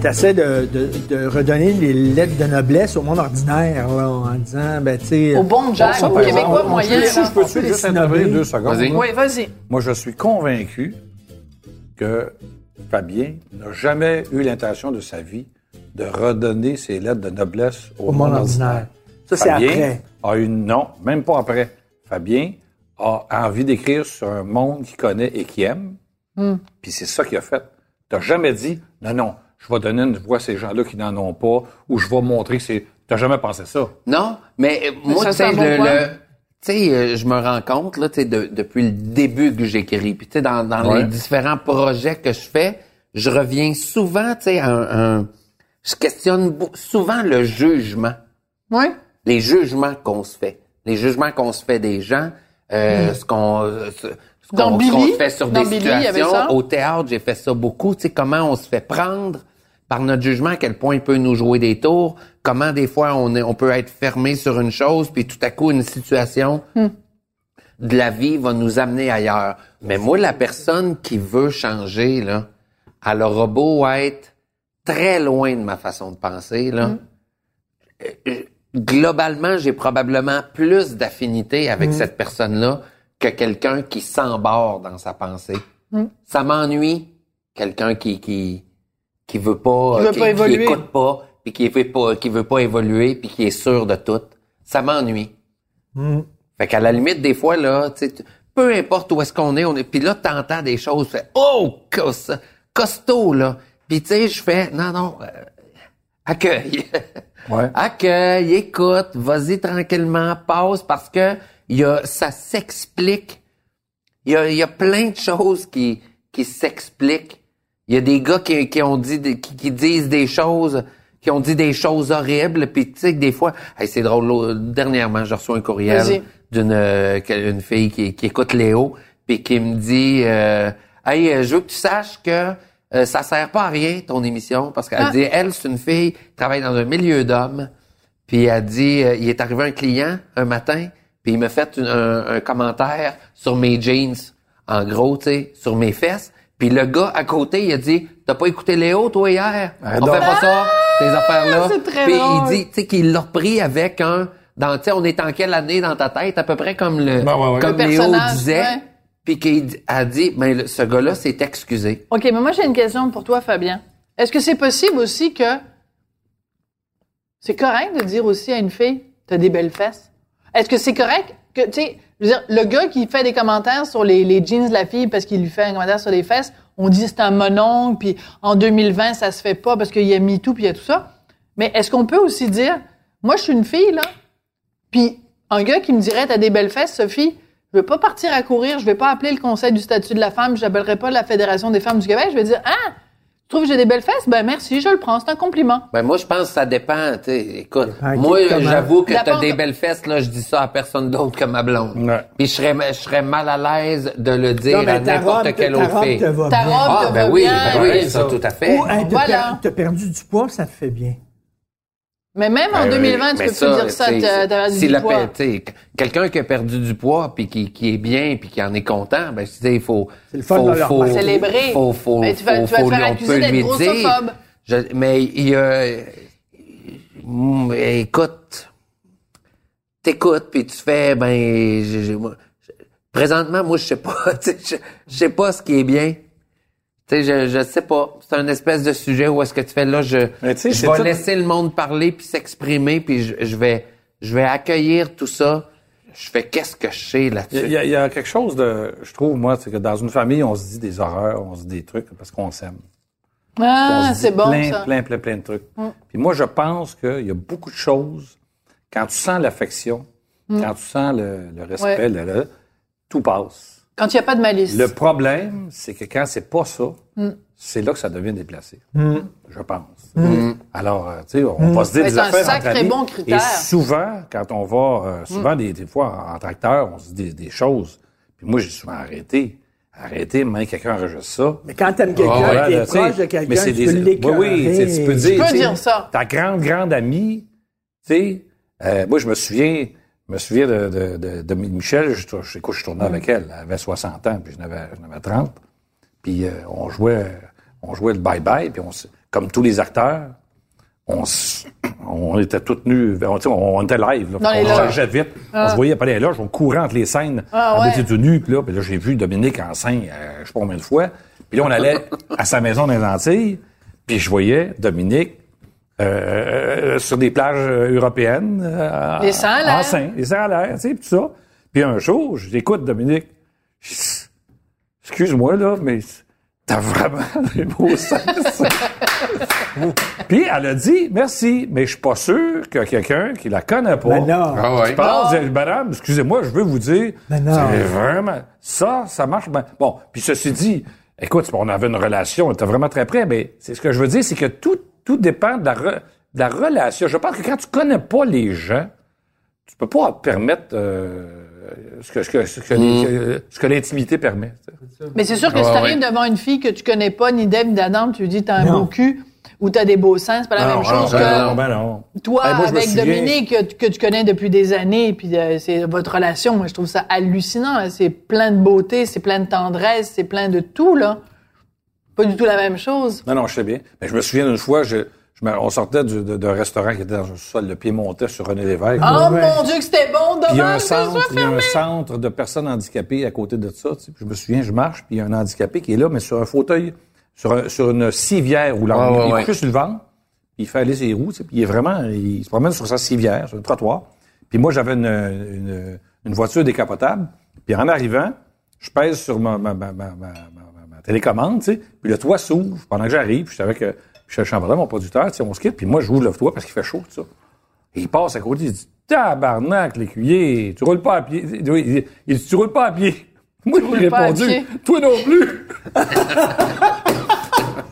Tu essaies de, de, de redonner les lettres de noblesse au monde ordinaire là, en disant, ben, tu sais. Au bon Jack, au Québécois moyen. Je, je peux-tu juste intervenir deux secondes? Vas-y. Oui, vas-y. Moi, je suis convaincu que Fabien n'a jamais eu l'intention de sa vie de redonner ses lettres de noblesse au, Au monde ordinaire. Ça, c'est Fabien après. a une non, même pas après. Fabien a envie d'écrire sur un monde qu'il connaît et qu'il aime. Hmm. Puis c'est ça qu'il a fait. T'as jamais dit non, non, je vais donner une voix à ces gens-là qui n'en ont pas, ou je vais montrer que c'est. T'as jamais pensé ça? Non, mais euh, moi, tu c'est sais, bon le, tu sais, euh, je me rends compte là, tu sais, de- depuis le début que j'écris, puis tu sais, dans, dans Ouais. les différents projets que je fais, je reviens souvent, tu sais, à un, un- je questionne souvent le jugement, Oui. les jugements qu'on se fait, les jugements qu'on se fait des gens, euh, ce qu'on euh, ce, qu'on ce qu'on Billy, se fait sur dans des Billy, il y avait situations. ça? Au théâtre, j'ai fait ça beaucoup. Tu sais, comment on se fait prendre par notre jugement, à quel point il peut nous jouer des tours, comment des fois on, est, on peut être fermé sur une chose, puis tout à coup une situation de la vie va nous amener ailleurs. Mais moi, la personne qui veut changer, là, elle aura beau être très loin de ma façon de penser, là. Euh, Globalement, j'ai probablement plus d'affinité avec cette personne-là que quelqu'un qui s'emborde dans sa pensée. Ça m'ennuie, quelqu'un qui, qui, qui veut pas, Qui veut qui, pas qui évoluer. écoute pas, puis qui veut pas, qui veut pas évoluer, puis qui est sûr de tout. Ça m'ennuie. Fait qu'à la limite, des fois, là, tu sais, tu- peu importe où est-ce qu'on est, on est, puis là, t'entends des choses, tu fais, oh, cos- costaud, là. Puis tu sais, je fais, non, non, euh, accueille. Ouais. accueille, écoute, vas-y tranquillement, passe, parce que y a, ça s'explique. Il y a, y a plein de choses qui, qui s'expliquent. Il y a des gars qui, qui ont dit, qui, qui disent des choses, qui ont dit des choses horribles, puis tu sais que des fois, hey, c'est drôle. Dernièrement, j'ai reçu un courriel d'une euh, une fille qui, qui écoute Léo, puis qui me dit, euh, hey, euh, je veux que tu saches que euh, ça sert pas à rien ton émission, parce qu'elle Ah. dit, elle, c'est une fille qui travaille dans un milieu d'hommes, puis elle dit, euh, il est arrivé un client un matin, puis il m'a fait une- un, un commentaire sur mes jeans, en gros, tu sais, sur mes fesses. Puis le gars à côté, il a dit, t'as pas écouté Léo, toi, hier? Arrête On fait pas ça, affaires-là. Ah, c'est très Puis drôle. il dit, tu sais, qu'il l'a repris avec un, dans, tu sais, on est en quelle année dans ta tête, à peu près comme le, Ben ouais, ouais. comme Le Léo disait. ouais. Puis qu'il a dit, ben, le- ce gars-là s'est excusé. OK, mais moi, j'ai une question pour toi, Fabien. Est-ce que c'est possible aussi que c'est correct de dire aussi à une fille, t'as des belles fesses? Est-ce que c'est correct que, tu sais, je veux dire, le gars qui fait des commentaires sur les, les jeans de la fille parce qu'il lui fait un commentaire sur les fesses, on dit c'est un mononcle, puis en 2020, ça se fait pas parce qu'il y a MeToo, puis il y a tout ça. Mais est-ce qu'on peut aussi dire, moi, je suis une fille, là, puis un gars qui me dirait, t'as des belles fesses, Sophie, je veux pas partir à courir, je vais pas appeler le Conseil du statut de la femme, j'appellerai pas la Fédération des femmes du Québec, je vais dire, ah, trouves que j'ai des belles fesses? Ben merci, je le prends, c'est un compliment. Ben, moi, je pense que ça dépend, tu sais. Écoute, Dépend moi, j'avoue que t'as des de- belles fesses, là, je dis ça à personne d'autre que ma blonde. Ouais. Puis je serais, je serais mal à l'aise de le dire Non, mais à ta n'importe robe, quelle ta autre robe fille. te va Ta bien. robe Ah, te ben va oui, bien. ben oui, ça, tout à fait. Ou, hey, t'as Voilà. per- perdu du poids, ça te fait bien. Mais même en Ben, 2020, tu mais peux plus dire ça, tu du la tu quelqu'un qui a perdu du poids puis qui, qui est bien puis qui en est content, ben tu sais, il faut C'est le fun faut. Célébrer. Faut, faut, Mais tu vas- faut- tu vas te faut faire accuser d'être grossophobe. Je- mais il y a Mm, écoute t'écoutes puis tu fais ben je- présentement moi je sais pas tu je sais pas ce qui est bien tu sais je je sais pas c'est un espèce de sujet où est-ce que tu fais là je je vais tout- laisser le monde parler puis s'exprimer puis je, je vais je vais accueillir tout ça je fais qu'est-ce que je sais là-dessus? Il y a- il y a quelque chose de, je trouve, moi, c'est que dans une famille, on se dit des horreurs, on se dit des trucs parce qu'on s'aime. Ah, c'est bon, plein, ça. Mm. plein, plein, plein de trucs. Puis moi, je pense qu'il y a beaucoup de choses, quand tu sens l'affection, quand tu sens le, le respect, Mm. Ouais. le- le- tout passe. Quand il n'y a pas de malice. Le problème, c'est que quand c'est pas ça, Mm. c'est là que ça devient déplacé. Je pense. Alors, euh, tu sais, on va se dire des c'est un affaires sacré entre bon critère. Et souvent, quand on va, euh, souvent des, des fois en tracteur, on se dit des, des choses. Puis moi, j'ai souvent arrêté. Arrêté, mais quelqu'un enregistre ça. Mais quand t'aimes quelqu'un, Voilà, t'es là, tu sais, proche de quelqu'un, mais c'est tu peux des- l'écœurer. Oui, oui, tu tu peux. Tu peux dire ça. Ta grande, grande amie, tu sais, euh, moi, je me souviens, je me souviens de, de, de, de Michel, je, je, écoute, je tournais avec elle. Elle avait 60 ans, puis j'en avais, j'en avais 30. Puis euh, on jouait, on jouait le bye-bye, puis on, comme tous les acteurs, on, était tous nus, on, était live, là, on loges. changeait vite. On se voyait pas les loges, on courait entre les scènes, Ah, on ouais. était tout nus, puis là, puis là, j'ai vu Dominique en scène, euh, je sais pas combien de fois. Puis là, on allait à sa maison dans les Antilles, puis je voyais Dominique euh, sur des plages euh, européennes. euh, Les seins à l'air. En sein, les seins à l'air, tu sais, puis tout ça. Puis un jour, je l'écoute, Dominique. Excuse-moi, là, mais t'as vraiment des beaux seins. Puis elle a dit, merci, mais je suis pas sûr que quelqu'un qui la connaît pas. Ben non. Ah ouais. Tu parles, dit, madame, excusez-moi, je veux vous dire, Mais non. c'est vraiment, ça, ça marche bien. Bon, puis ceci dit, écoute, on avait une relation, on était vraiment très près, mais c'est ce que je veux dire, c'est que tout, tout dépend de la, re- de la relation. Je pense que quand tu connais pas les gens, tu peux pas permettre euh, ce que, ce que, ce que, les- ce que l'intimité permet. tu. Mais c'est sûr que Ouais, si t'arrives ouais. devant une fille que tu connais pas, ni d'Ève, ni d'Adam, tu lui dis t'as un Non. beau cul ou t'as des beaux seins, c'est pas la Non, même non, chose que non, ben non. toi moi, avec souviens- Dominique que, tu connais depuis des années, puis euh, c'est votre relation. Moi, je trouve ça hallucinant. là. C'est plein de beauté, c'est plein de tendresse, c'est plein de tout là. Pas du tout la même chose. Non, non, je sais bien. Mais je me souviens d'une fois, je, je me- on sortait d'un restaurant qui était dans un sol, le pied montait sur René Lévesque. Oh ouais. mon Dieu que c'était bon, Puis il y a un dommage centre, soit il y a un centre de personnes handicapées à côté de ça. tu sais. Puis Je me souviens, je marche, puis il y a un handicapé qui est là, mais sur un fauteuil, sur, un- sur une civière roulante. Ah, ouais, il est ouais. couché sur le ventre, puis il fait aller ses roues, tu sais, puis il est vraiment, il se promène sur sa civière, sur le trottoir. Puis moi, j'avais une, une, une voiture décapotable, puis en arrivant, je pèse sur ma, ma, ma, ma, ma- ma- ma télécommande, tu sais, puis le toit s'ouvre pendant que j'arrive, puis je savais que je suis Chamberlain, mon producteur, tu sais, on se quitte, puis moi, j'ouvre le toit parce qu'il fait chaud, tout ça. Et il passe à côté, il dit Tabarnak, l'écuyer, tu roules pas à pied. Il dit, il dit, Tu roules pas à pied. Moi, j'ai répondu. Toi non plus.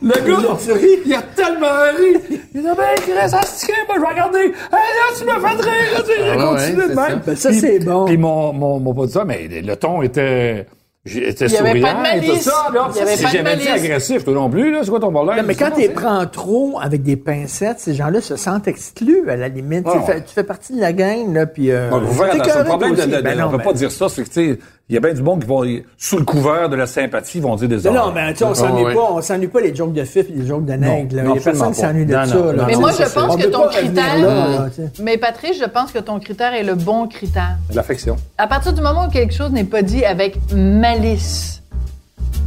Le gars, il a tellement ri. Il dit Ben, il reste assis, moi, je vais regarder. Hey, là, tu me fais rire. Tu Ah ouais, continué de même. Ben, ça, c'est bon. Puis mon, mon, mon producteur, mais le ton était. J'étais Il y avait souriant pas de et tout malice. ça. là. De j'avais dit agressif, toi non plus, là, c'est quoi ton problème? Non, mais C'est quand tu c'est- prends trop avec des pincettes, ces gens-là se sentent exclus, à la limite. Ah, tu, fais, tu fais partie de la gang, là, puis... Euh, Ouais, vous faites attention. Le problème, de, de- aussi. Ben de- on non, peut ben- pas dire ça, c'est que, tu sais, il y a bien du monde qui vont, sous le couvert de la sympathie, vont dire des Non, horreurs. non, mais tu sais, on s'ennuie ouais. pas, on s'ennuie pas les jokes de fif et les jokes de nègre. Il y a personne qui s'ennuie de Non, ça. non, là. Mais moi, je pense que ton critère. là, là, tu sais. Mais Patrice, je pense que ton critère est le bon critère. L'affection. À partir du moment où quelque chose n'est pas dit avec malice,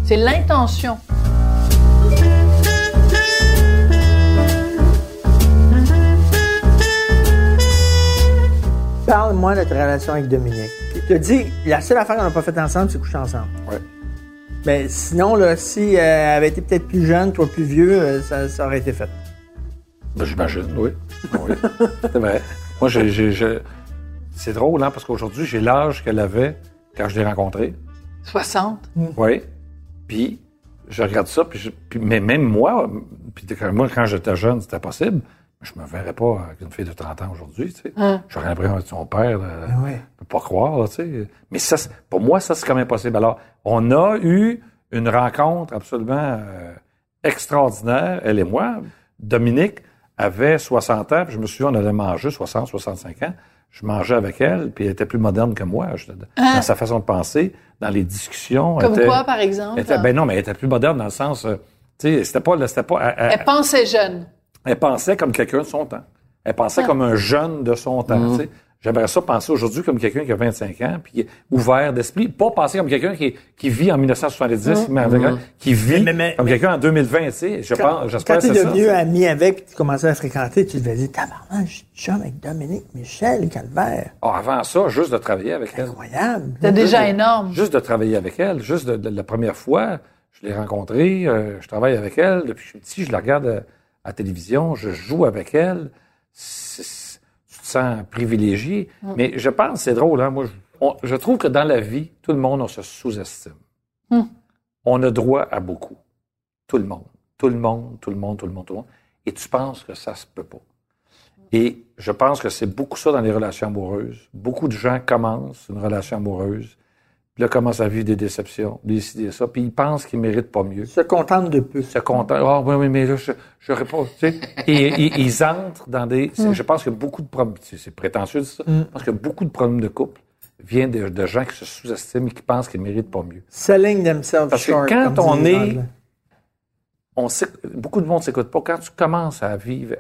c'est l'intention. Parle-moi de ta relation avec Dominique. Tu as dit, la seule affaire qu'on n'a pas faite ensemble, c'est coucher ensemble. Ouais. Mais sinon, là, si euh, elle avait été peut-être plus jeune, toi plus vieux, euh, ça, ça aurait été fait. Ben, J'imagine, oui. oui. c'est vrai. Moi, j'ai, c'est drôle, hein, parce qu'aujourd'hui, j'ai l'âge qu'elle avait quand je l'ai rencontrée. 60. Oui. Puis, je regarde ça, puis, je- puis- mais même moi, puis moi, quand j'étais jeune, c'était possible. Je me verrais pas avec une fille de 30 ans aujourd'hui, tu sais. Hein? J'aurais l'impression d'être son père. là. ouais. Je peux pas croire, là, tu sais. Mais ça, pour moi, ça, c'est quand même possible. Alors, on a eu une rencontre absolument euh, extraordinaire, elle et moi. Dominique avait 60 ans, puis je me souviens, on allait manger 60, 65 ans. Je mangeais avec elle, puis elle était plus moderne que moi, je- dans sa façon de penser, dans les discussions. Comme était- quoi, par exemple? elle était- ben non, mais elle était plus moderne dans le sens, euh, tu sais, c'était pas, c'était pas, elle, elle- Elle pensait jeune. Elle pensait comme quelqu'un de son temps. Elle pensait comme un jeune de son temps. tu sais. J'aimerais ça penser aujourd'hui comme quelqu'un qui a 25 ans, puis qui est ouvert d'esprit. Pas penser comme quelqu'un qui, qui vit en 1970, mais qui vit Mais- mais- comme quelqu'un en 2020. Tu sais. Je Quand, pense, j'espère quand que tu c'est es ça. devenu ami avec, puis tu commençais à fréquenter, tu te disais, tabarnak, je suis chum avec Dominique Michel, Calvaire. Ah, avant ça, juste de travailler avec elle. Incroyable. C'était déjà de- énorme. Juste de travailler avec elle, juste de, de- la première fois, je l'ai rencontrée, euh, je travaille avec elle depuis que je suis petit, je la regarde euh, à, la télévision, je joue avec elle. Tu te sens privilégié. Mm. Mais je pense, c'est drôle, hein, moi, je- On- je trouve que dans la vie, tout le monde, on se sous-estime. Hmm. On a droit à beaucoup. Tout le monde. Tout le monde, tout le monde, tout le monde, tout le monde. Et tu penses que ça se peut pas. Et je pense que c'est beaucoup ça dans les relations amoureuses. Beaucoup de gens commencent une relation amoureuse, puis là, commencent à vivre des déceptions, décider ça, puis ils pensent qu'ils méritent pas mieux Se contente de peu. se content. Ah oui, oui, mais là, je pas. Tu sais. Et, et- ils entrent dans des. c'est- Je pense que beaucoup de problèmes. C'est prétentieux ça. Je pense que beaucoup de problèmes de couple viennent de, de gens qui se sous-estiment et qui pensent qu'ils méritent pas mieux. Selling themselves Parce que short. quand on est-. On sait, beaucoup de monde s'écoute pas. Quand tu commences à vivre,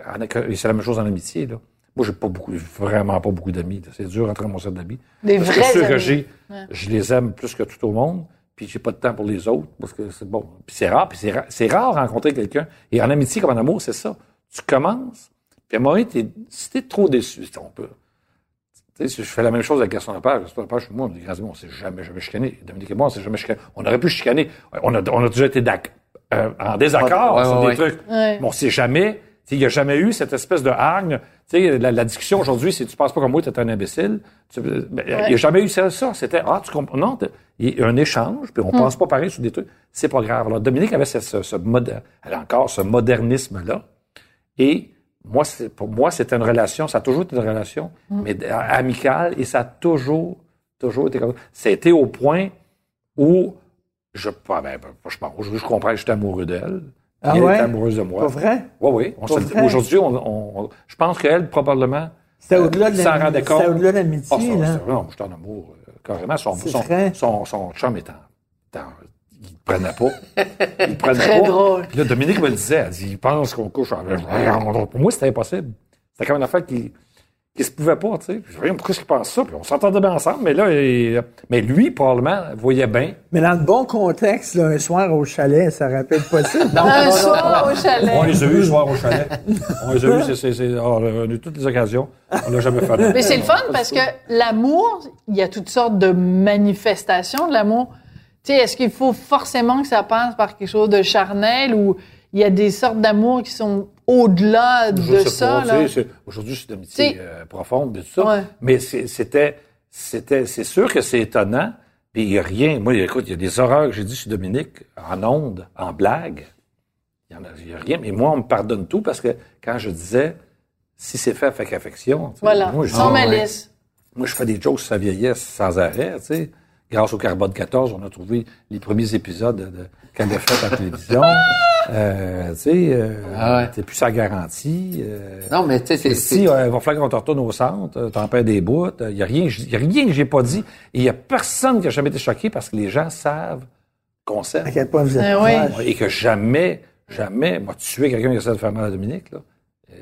et c'est la même chose en amitié, là. Moi, j'ai pas beaucoup, vraiment pas beaucoup d'amis. C'est dur d'entrer dans mon cercle d'amis. Des Parce que ceux que j'ai, je les aime plus que tout au monde. Puis j'ai pas de temps pour les autres parce que c'est bon. Puis c'est rare. Puis c'est rare, c'est rare rencontrer quelqu'un. Et en amitié comme en amour, c'est ça. Tu commences. Puis à un moment, donné, si t'es trop déçu, on peut. Tu sais, si je fais la même chose avec Gaston Lepage, Gaston Lepage, moi, on dit, Gaston, on s'est jamais, jamais chicané. Dominique et moi, on s'est jamais chicané. On aurait pu chicaner. On a, on a déjà été euh, en désaccord Ouais, sur ouais, des ouais. trucs. Ouais. Mais on s'est jamais, tu sais, il n'y a jamais eu cette espèce de hargne. Tu sais, la, la discussion aujourd'hui, c'est tu penses pas comme moi, tu es un imbécile. Tu- ben, Il n'y a jamais eu ça. ça. C'était, ah, tu comprends. Non, il y a un échange, puis on pense pas pareil sur des trucs. C'est pas grave. Alors, Dominique avait ce, ce, ce moder- elle a encore ce modernisme-là. Et moi, c'est- pour moi, c'était une relation, ça a toujours été une relation, mais d- amicale, et ça a toujours, toujours été comme ça. C'était au point où je, ah, ben, ben, je, je, je comprends que j'étais amoureux d'elle. Ah elle ouais? était amoureuse de moi. Pas vrai? Oui, oui. Aujourd'hui, on, on- je pense qu'elle, probablement, C'était au-delà de s'en l'ami- rendait compte. c'était au-delà de l'amitié, c'est- non, je suis en amour, euh, carrément. Son, son, son, son chum est en, en- il ne prenait pas. Il prenait Très pas. drôle. Puis là, Dominique me le disait, elle dit, il pense qu'on couche avec. Pour moi, c'était impossible. C'était comme une affaire qui, qui se pouvait pas, tu sais? Voyais pourquoi il pense ça? Puis on s'entendait bien ensemble, mais là, il- mais lui, probablement, voyait bien. Mais dans le bon contexte, là, un soir au chalet, ça aurait pu être possible. Non, Un soir au chalet. On les a ce soir au chalet. On les a vus, c'est, c'est, c'est- oh, on a eu toutes les occasions. On l'a jamais fait. Mais c'est le fun parce que l'amour, il y a toutes sortes de manifestations de l'amour. Tu sais, est-ce qu'il faut forcément que ça passe par quelque chose de charnel ou il y a des sortes d'amour qui sont au-delà de ça, Aujourd'hui, c'est Tu sais- euh, profonde et tout ça. Ouais. Mais c'était, c'était, c'est sûr que c'est étonnant. Puis il n'y a rien. Moi, écoute, il y a des horreurs que j'ai dit sur Dominique, en ondes, en blague. Il n'y a, a rien. Mais moi, on me pardonne tout parce que quand je disais, si c'est fait avec affection. Voilà, Moi, je sans dis, malice. moi, je fais des jokes sur sa vieillesse sans arrêt, tu sais. Grâce au Carbone 14, on a trouvé les premiers épisodes de, de- qu'elle a fait à la télévision. Euh, tu sais, euh, Ah ouais. t'es plus sa garantie. Euh, Non, mais tu sais, c'est. si, euh, il va falloir qu'on te retourne au centre, euh, t'en perds des bouts. Il n'y a, rien- y a rien que j'ai pas dit. Et il n'y a personne qui a jamais été choqué parce que les gens savent qu'on. À quel point vous êtes Eh oui. proche. Et que jamais, jamais, moi, tuer quelqu'un qui essaie de faire mal à Dominique, là.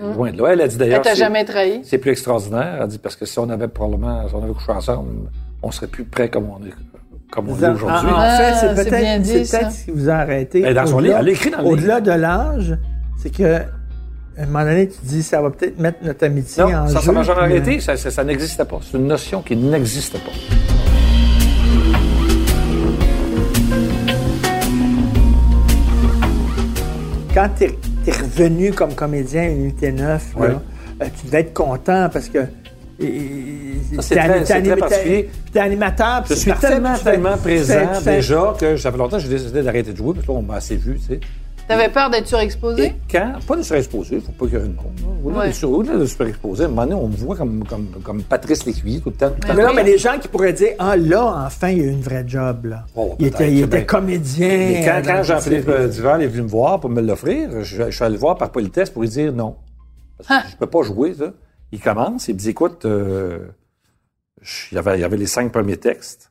Euh, Loin de là. Elle a dit d'ailleurs. Elle t'a c'est- jamais trahi. c'est plus extraordinaire. Elle dit parce que si on avait probablement, si on avait couché ensemble, on serait plus près comme on est, comme on est En, aujourd'hui. en Ah, fait, c'est peut-être dit, ça. ce qui vous a arrêté. Elle est dans son Au-delà- livre. Elle l'écrit dans le livre. Au-delà de l'âge, c'est que à un moment donné, tu dis ça va peut-être mettre notre amitié en non, jeu. ça, ça m'a jamais arrêté. Ça, ça, ça n'existait pas. C'est une notion qui n'existe pas. quand tu es, revenu comme comédien à Unité 9, Ouais. là, euh, tu devais être content parce que. C'est très- très particulier. T'es animateur. puis Je suis parfait, tellement, puis tellement présent fais- tu fais- déjà que ça fait longtemps que j'ai décidé d'arrêter de jouer parce que là, on m'a assez vu, tu sais. T'avais peur d'être Et surexposé? quand, pas de surexposé, il faut pas qu'il y ait une bombe. là. Au-delà Ouais. de de surexposé, à un moment donné, on me voit comme, comme, comme Patrice Lécuyer tout le temps. tout le temps. Mais non, mais les gens qui pourraient dire Ah, là, enfin, il y a une vraie job. Là. Oh, il était, il c'est était bien. comédien. Mais quand, euh, quand Jean-Philippe euh, Duval est venu me voir pour me l'offrir, je, je suis allé le voir par politesse pour lui dire non. Parce que je peux pas jouer, ça. Il commence, il me dit, écoute, euh, je- il, y avait, il y avait les cinq premiers textes.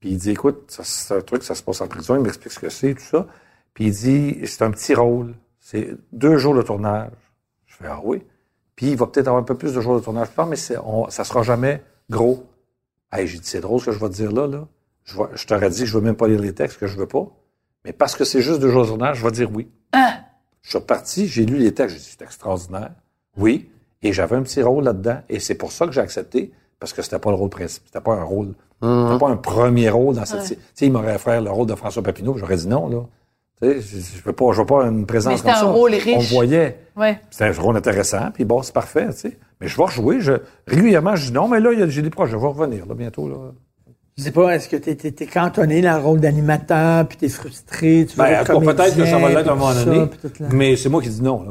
Puis il dit, écoute, c'est un truc, ça se passe en prison, il m'explique ce que c'est, tout ça. Puis il dit, c'est un petit rôle. C'est deux jours de tournage. Je fais, ah oui. Puis il va peut-être avoir un peu plus de jours de tournage. Mais on, ça sera jamais gros. Hey, j'ai dit, c'est drôle ce que je vais te dire là, là. Je, vais- je t'aurais dit je veux même pas lire les textes, que je veux pas. Mais parce que c'est juste deux jours de tournage, je vais dire oui. Je suis reparti, j'ai lu les textes, j'ai dit, c'est extraordinaire. Oui. Et j'avais un petit rôle là-dedans. Et c'est pour ça que j'ai accepté, parce que c'était pas le rôle principal. C'était pas un rôle. C'était pas un premier rôle dans cette. Tu sais, il m'aurait offert le rôle de François Papineau, j'aurais dit non, là. Tu sais, je, je veux pas, je veux pas une présence Mais c'était comme un ça. rôle On riche. voyait. Ouais. C'était un rôle intéressant, puis bon, c'est parfait, tu sais. Mais je vais rejouer. Je, régulièrement, je dis non, mais là, j'ai des projets, je vais revenir, là, bientôt, là. Je sais pas, est-ce que t'es, t'es, t'es cantonné dans le rôle d'animateur, puis t'es frustré, tu veux Ben, peut-être que ça va l'être à un moment donné. Mais c'est moi qui dis non, là.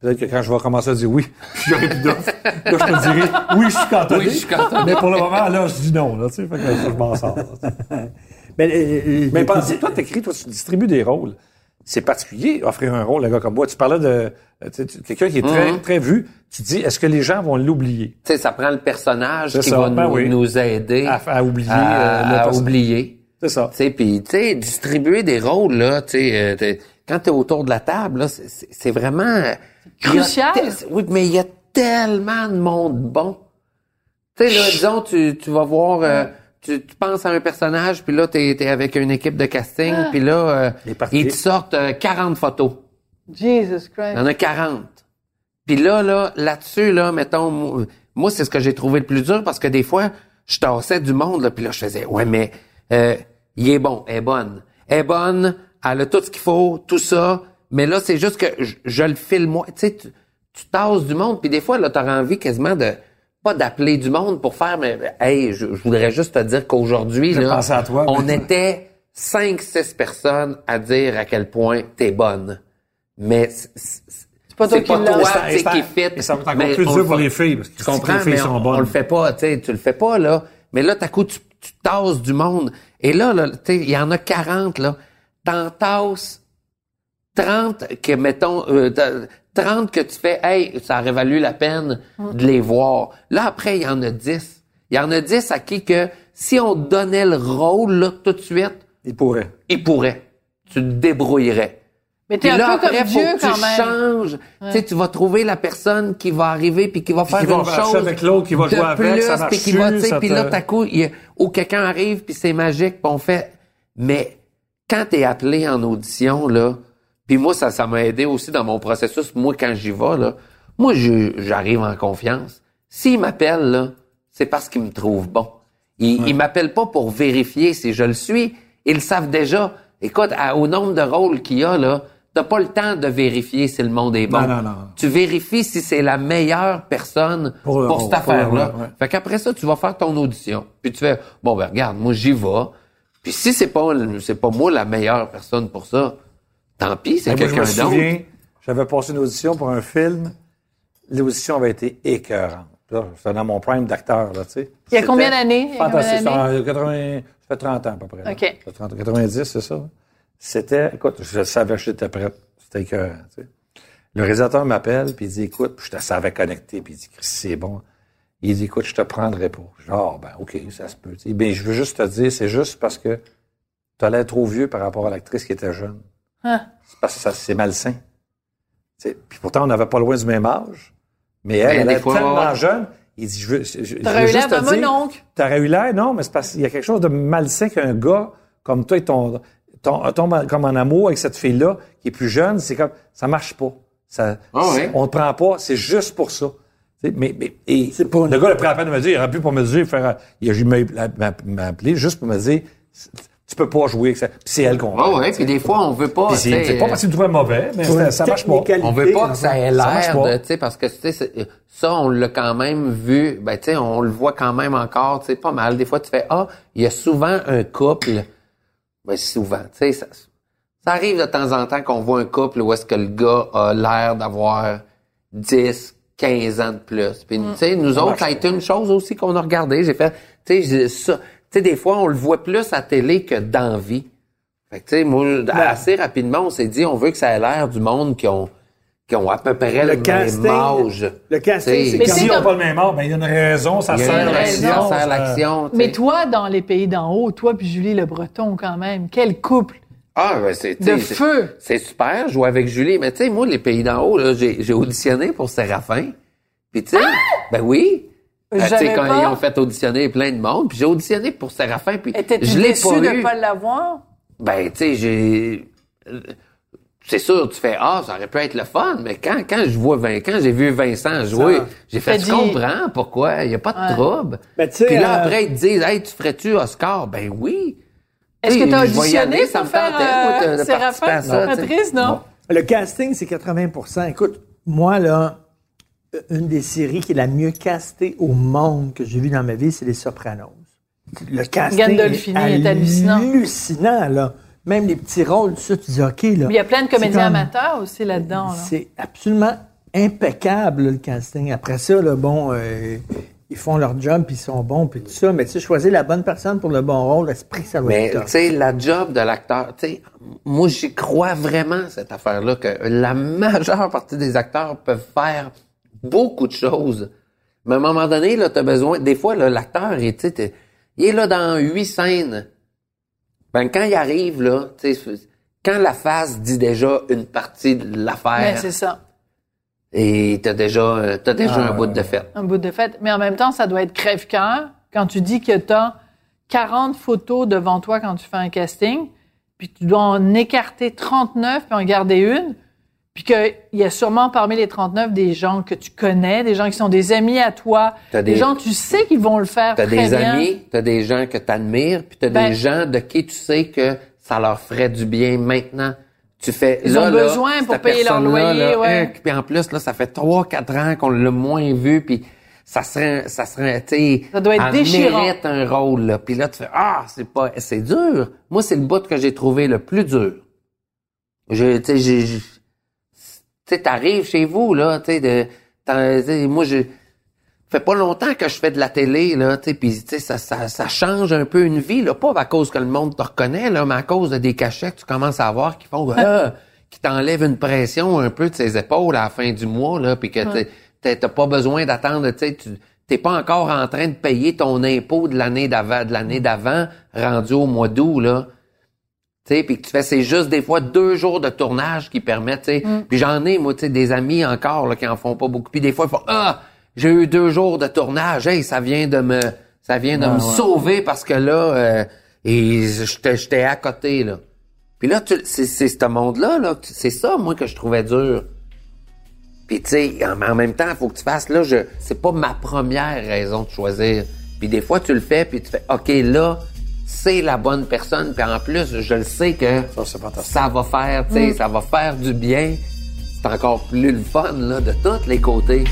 Peut-être que quand je vais commencer à dire oui, puis j'aurai plus d'offres, là, je te dirai, oui, je suis cantonné. Oui, je suis cantonné. Mais pour le moment, là, je dis non, là, tu sais. Fait que je m'en sors. là, tu sais. Ben, euh, euh, Mais t'es- pense, toi, t'écris, toi, tu distribues des rôles. C'est particulier, offrir un rôle à un gars comme moi. Tu parlais de euh, tu sais, tu- quelqu'un qui est très, Mhm. très vu. Tu dis, est-ce que les gens vont l'oublier? Tu sais, ça prend le personnage C'est qui ça, va ben nous, oui. nous aider À- à oublier, à, euh, le à oublier. C'est ça. Tu sais, puis tu sais, distribuer des rôles là, tu sais, euh, quand t'es autour de la table là, c'est- vraiment euh, Crucial. il te- Oui, mais il y a tellement de monde bon. Tu sais là, disons, tu, tu vas voir, euh, tu, tu penses à un personnage, puis là t'es es avec une équipe de casting, puis là euh, ils te sortent euh, 40 photos. Jesus Il Christ. y en a 40. Puis là, là, là-dessus, là, mettons, moi, moi, c'est ce que j'ai trouvé le plus dur parce que des fois, je tassais du monde, là, puis là, je faisais, ouais, mais euh, il est bon, elle est bonne. Elle est bonne, elle a tout ce qu'il faut, tout ça. Mais là, c'est juste que je, je le file moi. Tu sais, tu, tu tasses du monde, puis des fois, là, t'auras envie quasiment de pas d'appeler du monde pour faire, mais hey, je, je voudrais juste te dire qu'aujourd'hui, là, à toi, on mais- était cinq, six personnes à dire à quel point t'es bonne. Mais c'est- c'est C'est pas toi qui l'as. toi, ça- qui fit. et ça va être encore Mais plus dur pour les filles, parce que tu comprends, les filles mais sont on, bonnes. on le fait pas, tu sais, tu le fais pas, là. Mais là, t'as coup, tu, tu tasses du monde. Et là, là, tu sais, il y en a 40, là. T'en tasses 30 que, mettons, euh, t'as- 30 que tu fais, hey, ça aurait valu la peine de les voir. Là, après, il y en a 10. Il y en a 10 à qui que, si on te donnait le rôle, là, tout de suite, Il pourrait. ils pourraient. Tu te débrouillerais. Mais t'es un là, peu après, comme faut Dieu que tu quand même. changes. Tu sais, tu vas trouver la personne qui va arriver puis qui va faire qui va une marcher chose avec l'autre, qui va de jouer avec, plus, ça marche puis qui va, tu sais, ça puis te- là, t'as coup, il y a- ou quelqu'un arrive puis c'est magique puis on fait. Mais quand t'es appelé en audition là, puis moi ça, ça m'a aidé aussi dans mon processus. Moi quand j'y vais là, moi j'arrive en confiance. S'ils m'appellent là, c'est parce qu'ils me trouvent bon. Ils, ils m'appellent pas pour vérifier si je le suis. Ils le savent déjà. Écoute, à- au nombre de rôles qu'il y a là, t'as pas le temps de vérifier si le monde est bon. Non, non, non. Tu vérifies si c'est la meilleure personne Pour cette affaire-là. ouais. Fait qu'après ça, tu vas faire ton audition. Puis tu fais, bon, ben regarde, moi j'y vais. Puis si c'est pas, c'est pas moi la meilleure personne pour ça, tant pis, c'est quelqu'un me d'autre. souviens, j'avais passé une audition pour un film. L'audition avait été écœurante. Là, C'était dans mon prime d'acteur, là, tu sais. Il y a combien d'années? Il y a combien Fantastique. d'années? Ça, en 80, ça fait 30 ans, à peu près. OK. Ça fait 30 90, c'est ça. C'était, écoute, je savais que j'étais prête. C'était écœurant, tu sais. Le réalisateur m'appelle, puis il dit, écoute, puis je te savais connecter, puis il dit, Chris, c'est bon. Il dit, écoute, je te prendrai pas. Genre, ben, OK, ça se peut. tu sais. Ben, je veux juste te dire, c'est juste parce que tu as l'air trop vieux par rapport à l'actrice qui était jeune. Hein? C'est parce que ça, c'est malsain. Tu sais, Puis pourtant, on n'avait pas loin du même âge. Mais elle, elle est tellement jeune. Il dit, je veux, je, je- veux eu l'air juste te dire, mononcle. T'aurais eu l'air, non, mais c'est parce qu'il y a quelque chose de malsain qu'un gars comme toi et ton, ton, tombe comme en amour avec cette fille-là qui est plus jeune, c'est comme, ça marche pas. Ça, Ah. On ne prend pas, c'est juste pour ça. Mais, mais et C'est pas une- le gars, le prend à peine de me dire, il aurait pu pour me dire, faire, il a m'a appelé juste pour me dire, tu peux pas jouer avec ça. Puis c'est elle qu'on Ouais, ouais, puis des fois, on veut pas, tu c'est pas parce qu'il me trouvait mauvais, mais ça, ça marche pas. on veut pas que ça ait l'air de, tu sais, parce que, tu sais, ça, on l'a quand même vu, ben, tu sais, on le voit quand même encore, tu sais, pas mal. Des fois, tu fais, ah, il y a souvent un couple, ben, souvent, tu sais, ça, ça arrive de temps en temps qu'on voit un couple où est-ce que le gars a l'air d'avoir 10, 15 ans de plus. Puis, tu sais, nous autres, ça a été une chose aussi qu'on a regardé. J'ai fait, tu sais, ça, tu sais, des fois, on le voit plus à télé que dans vie. Fait que, tu sais, moi, assez rapidement, on s'est dit, on veut que ça ait l'air du monde qui ont, qui ont à peu près le, Le casting- même âge. le casting, Tu c'est n'ont comme- pas le même âge, ben, il y a une raison, ça il y a sert l'action. ça sert ça- l'action. tu Mais toi, dans les pays d'en haut, toi puis Julie Le Breton, quand même, quel couple Ah, ben, c'est, tu de feu. C'est super, jouer avec Julie. Mais tu sais, moi, les pays d'en haut, là, j'ai, j'ai auditionné pour Séraphin. Puis tu sais, ben oui. Euh, tu sais, savais quand pas. ils ont fait auditionner plein de monde, puis j'ai auditionné pour Séraphin, puis je l'ai pas de eu. pas l'avoir? Ben, tu sais, j'ai... C'est sûr, tu fais « Ah, ça aurait pu être le fun », mais quand, quand je vois Vin- quand j'ai vu Vincent jouer, j'ai fait « t'as Je dit- comprends pourquoi, il n'y a pas de Ouais. trouble. Ben, tu sais, Puis là, euh, après, ils te disent « Hey, tu ferais-tu Oscar? » Ben oui. Est-ce que tu as aller, auditionné ça pour me faire tentait, euh, Séraphin, ça, tu sais. Patrice, non? Le casting, c'est 80% Écoute, moi, là, une des séries qui est la mieux castée au monde que j'ai vue dans ma vie, c'est Les Sopranos. Le casting Gandolfini est hallucinant. hallucinant, là. Même les petits rôles, ça, tu dis, OK, là. Mais il y a plein de comédiens comme- amateurs aussi là-dedans. là. C'est absolument impeccable, là, le casting. Après ça, là, bon, euh, ils font leur job, puis ils sont bons, puis tout ça. Mais tu sais, choisir la bonne personne pour le bon rôle, l'esprit ça va Mais être. tu sais, la job de l'acteur, tu sais, moi j'y crois vraiment cette affaire-là que la majeure partie des acteurs peuvent faire beaucoup de choses. Mais à un moment donné, là, t'as besoin. Des fois, l'acteur, il, il est là dans huit scènes. Ben quand il arrive là, quand la face dit déjà une partie de l'affaire, c'est ça, et t'as déjà, t'as déjà un bout de fête. un bout de fête. Mais en même temps, ça doit être crève-cœur quand tu dis que tu as 40 photos devant toi quand tu fais un casting, puis tu dois en écarter 39 puis en garder une, puis qu'il y a sûrement parmi les 39 des gens que tu connais, des gens qui sont des amis à toi, T'as des... des- gens tu sais qu'ils vont le faire T'as très des amis, t'as des gens que t'admires, puis t'as Ben- des gens de qui tu sais que ça leur ferait du bien maintenant. Tu fais Ils là, ont là, besoin pour payer leur loyer, là, ouais. hein, puis en plus là, ça fait trois quatre ans qu'on l'a moins vu, puis ça serait, ça serait, tu sais, Ça doit être déchirant. mérite un rôle là. Puis là, tu fais ah, c'est pas, c'est dur. Moi, c'est le bout que j'ai trouvé le plus dur. Je, tu sais, tu sais, t'arrives chez vous là, tu sais, moi, je fait pas longtemps que je fais de la télé là, tu sais, puis tu sais ça, ça, ça change un peu une vie là, pas à cause que le monde te reconnaît là, mais à cause de des cachets que tu commences à avoir qui font ah, qui t'enlèvent une pression un peu de ses épaules à la fin du mois là, puis que t'as pas besoin d'attendre, tu sais, tu t'es pas encore en train de payer ton impôt de l'année d'avant, de l'année d'avant rendu au mois d'août là. Puis que tu fais, c'est juste des fois deux jours de tournage qui permettent, tu sais. Puis j'en ai, moi, tu sais, des amis encore là, qui en font pas beaucoup. Puis des fois, ils font Ah, j'ai eu deux jours de tournage, hey, ça vient de me ça vient de me sauver parce que là, euh, et j'étais j'étais à côté, là. Puis là, c'est c'est ce monde-là, là, c'est ça, moi, que je trouvais dur. Puis tu sais, en, en même temps, il faut que tu fasses, là, je c'est pas ma première raison de choisir. Puis des fois, tu le fais, puis tu fais, OK, là, c'est la bonne personne. Puis en plus, je le sais que Ça, va faire, tu sais, ça va faire du bien. C'est encore plus le fun, là, de tous les côtés.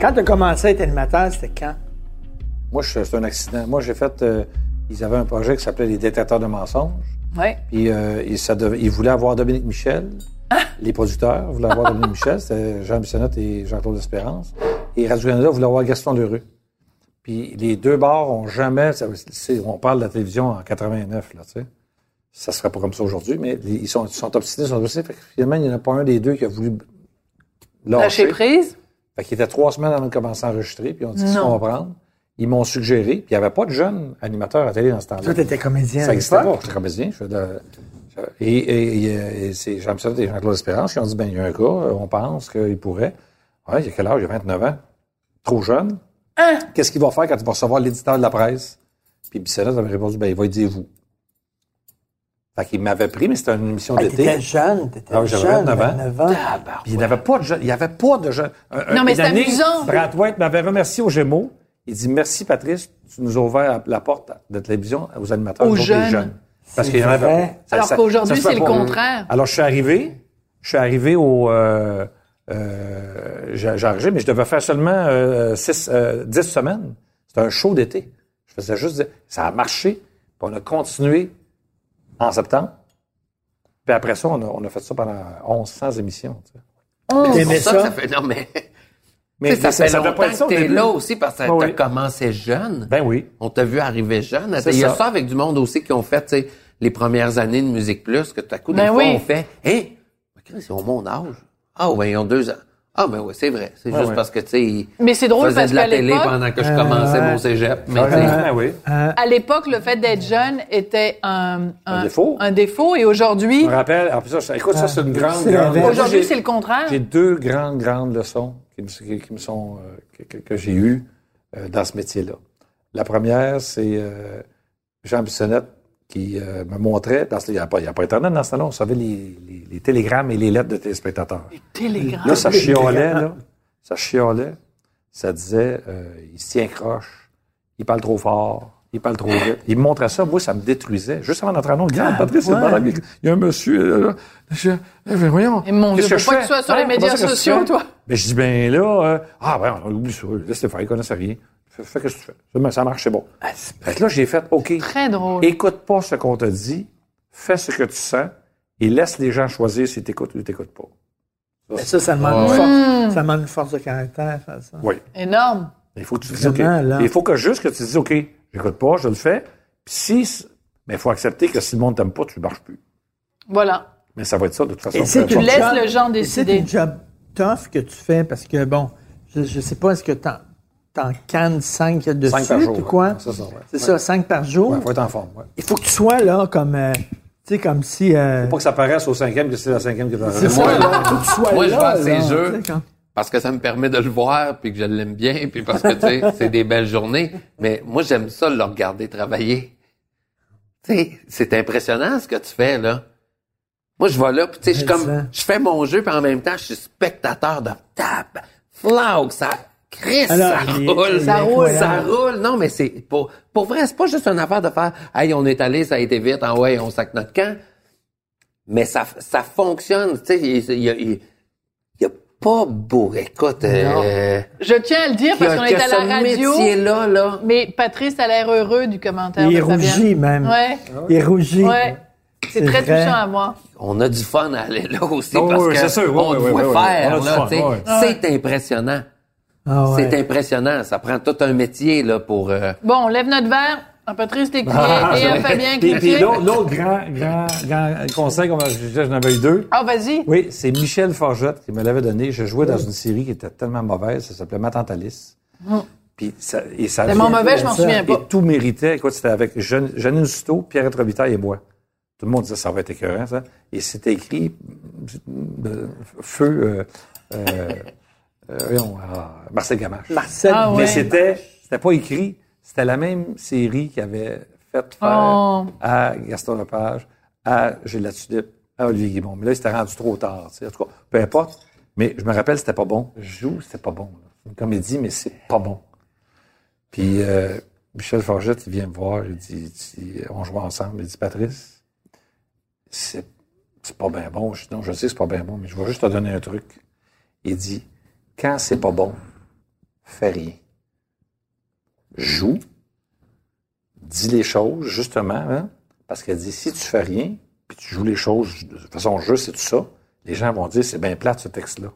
Quand tu as commencé à être animateur, c'était quand? Moi, c'est un accident. Moi, j'ai fait. euh, ils avaient un projet qui s'appelait Les détecteurs de mensonges. Ouais. Puis euh, ils, ça devait- ils voulaient avoir Dominique Michel. Les producteurs voulaient avoir Dominique Michel. C'était Jean Bissonnette et Jean-Claude Espérance. Et Radio-Canada voulait avoir Gaston Lheureux. Puis les deux bars ont jamais... on parle de la télévision en 89, là, tu sais. Ça serait pas comme ça aujourd'hui, mais les- ils sont, ils sont obstinés, ils sont obstinés. Fait que finalement, il n'y en a pas un des deux qui a voulu Lâcher lâcher. prise? Fait qu'il était trois semaines avant de commencer à enregistrer, puis on dit, qu'est-ce Non. qu'on va prendre? Ils m'ont suggéré, puis il n'y avait pas de jeunes animateurs à télé dans ce temps-là. Toi, tu étais comédien Ça n'existait pas. J'étais comédien. Je fais de- et- et- et c'est Jean Bissonnette et Jean-Claude Espérance qui ont dit, ben, il y a un gars, euh, on pense qu'il pourrait. Ouais, il a quel âge? Il a 29 ans. Trop jeune. Hein? Qu'est-ce qu'il va faire quand il va recevoir l'éditeur de la presse? Puis Bissonnette avait répondu, ben, il va dire vous. Fait qu'il m'avait pris, mais c'était une émission Ah, d'été. t'étais jeune, t'étais Ah oui, j'avais jeune, 29 ans. 29 ans. Puis il n'y avait pas de jeunes. Il n'y avait pas de jeunes. Un- un- Non, mais une c'est amusant. Brad White m'avait remercié aux Gémeaux. Il dit Merci, Patrice, tu nous as ouvert la porte de la télévision aux animateurs. Aux jeunes. Parce qu'il y en avait ça- Alors qu'aujourd'hui, c'est le contraire. Alors, je suis arrivé. Je suis arrivé au. Euh, euh, j'ai j'ai enregistré, mais je devais faire seulement euh, six, euh, 10 semaines. C'était un show d'été. Je faisais juste. Ça a marché. Puis on a continué en septembre. Puis après ça, on a, on a fait ça pendant 1100 émissions. tu sais. Oh. Pour ça, ça? que ça fait, non, mais, Mais tu sais, ça, ça- fait ça longtemps pas être ça au que t'es là aussi parce que Ouais, t'as oui. commencé jeune. Ben oui. On t'a vu arriver jeune. C'est Il y a ça. ça avec du monde aussi qui ont fait, les premières années de Musique Plus, que tout à coup, des Ben fois, oui. on fait, hein, mais Chris, ils ont mon âge. Ah, ouais, ils ont deux ans. Ah, ben oui, c'est vrai. C'est Ah, juste ouais. parce que, tu sais, ils Mais c'est drôle faisaient parce de la qu'à télé l'époque, pendant que je commençais mon cégep. Mais, Ah, sais, ben oui. à l'époque, le fait d'être jeune était un, Un défaut. un défaut. Et aujourd'hui, Je me rappelle, en plus, ça, écoute, ça, c'est une grande, c'est grande. aujourd'hui, c'est le contraire. J'ai deux grandes, grandes leçons qui me, qui- qui me sont, euh, que, j'ai eues euh, dans ce métier-là. La première, c'est euh, Jean Bissonnette qui euh, me montrait, dans ce- il n'y a, pas- a Internet dans ce temps-là, on savait les, les- les télégrammes et les lettres de téléspectateurs. Télégramme. Là, ça chiolait, là. Ça chiolait. ça disait, euh, il se tient croche, il parle trop fort, il parle trop vite. Il me montrait ça, moi, ça me détruisait. Juste avant d'entrer en autre, regarde, Ah, Patrice, c'est ouais. malade. il y a un monsieur, euh, là, je, eh, ben, voyons. Et mon Dieu, que je que tu sois sur les médias ça sociaux, toi. Ben, je dis, ben là, euh, ah, ben, on oublie ça, laisse faire, il connaissait rien. Fais, fais ce que tu fais. Ça, ça marche, c'est bon. Fait que là, j'ai fait, OK. Très drôle. Écoute pas ce qu'on te dit, fais ce que tu sens et laisse les gens choisir si t'écoutes ou t'écoutes pas. Mais ça, ça demande, Ah une ouais. force, ça demande une force de caractère, faire ça. Oui. Énorme. Il faut que tu dises. Il faut que juste que tu dises OK, j'écoute pas, je le fais. Puis si, mais il faut accepter que si le monde t'aime pas, tu marches plus. Voilà. Mais ça va être ça de toute façon. Et peu Tu laisses job- le genre et C'est décider. une job tough que tu fais parce que, bon, je, je sais pas, est-ce que t'en, t'en cannes cinq dessus Cinq par jour. ou quoi? ouais. C'est ça, ouais. C'est Ouais. ça, cinq par jour? Ouais, faut être en forme. Ouais. Il faut que tu sois là comme, euh, tu sais, comme si... euh, Faut pas que ça paraisse au cinquième que c'est la cinquième qui est en c'est ça, de- là. Faut que tu sois Moi, je là. vais à ces là, jeux. Parce que ça me permet de le voir puis que je l'aime bien puis parce que tu sais c'est des belles journées. Mais moi j'aime ça le regarder travailler. Tu sais c'est impressionnant ce que tu fais là. Moi je vais là puis tu sais je comme je fais mon jeu puis en même temps je suis spectateur de tap flag ça Chris, Alors, ça il roule, il ça roule, ça roule. Non, mais c'est pour, pour vrai, c'est pas juste une affaire de faire, hey, on est allé, ça a été vite, ah ouais, on sac notre camp. Mais ça, ça fonctionne, tu sais, il y a, il y a pas beau, écoute, euh, Je tiens à le dire parce qu'on est a à la ce radio. métier-là, là. Mais Patrice a l'air heureux du commentaire Il de est Fabienne. rougi même. Ouais, Il rougit. ouais. C'est très vrai. touchant à moi. On a du fun à aller là aussi Oh, parce oui, que c'est sûr, oui, on oui, te oui, voit oui, oui. faire, là. C'est impressionnant. Ah ouais. C'est impressionnant. Ça prend tout un métier, là, pour, euh, Bon, on lève notre verre à Patrice Lécuyer Ah, et à Fabien Puis, puis Cloutier. l'autre, grand, grand, grand conseil, j'en avais eu deux. Ah, vas-y. Oui, c'est Michel Forgette qui me l'avait donné. Je jouais dans une série qui était tellement mauvaise, ça s'appelait Ma tante Alice. Puis ça, et ça Tellement mauvais, je m'en souviens Et pas. tout méritait. Écoute, c'était avec Jeanne- Janine Souto, Pierre Robitaille et moi. Tout le monde disait ça va être écœurant, ça. Et c'était écrit feu euh, euh, euh, ah, Marcel Gamache. Marcel. Ah ouais. Mais c'était c'était pas écrit. C'était la même série qui avait fait faire Oh. à Gaston Lepage, à Gilles Latulippe, à Olivier Guimond. Mais là, il s'était rendu trop tard. En tout cas, peu importe. Mais je me rappelle, c'était pas bon. Je joue, c'était pas bon. C'est une comédie, mais c'est pas bon. Puis euh, Michel Forgette, il vient me voir, il dit, il dit, on joue ensemble. Il dit, Patrice, c'est c'est pas bien bon. Je dis, non, je sais que c'est pas bien bon, mais je vais juste te donner un truc. Il dit, quand c'est pas bon, fais rien. Joue, dis les choses, justement, hein, parce qu'elle dit, si tu fais rien, puis tu joues les choses de façon juste et tout ça, les gens vont dire, c'est bien plate, ce texte-là.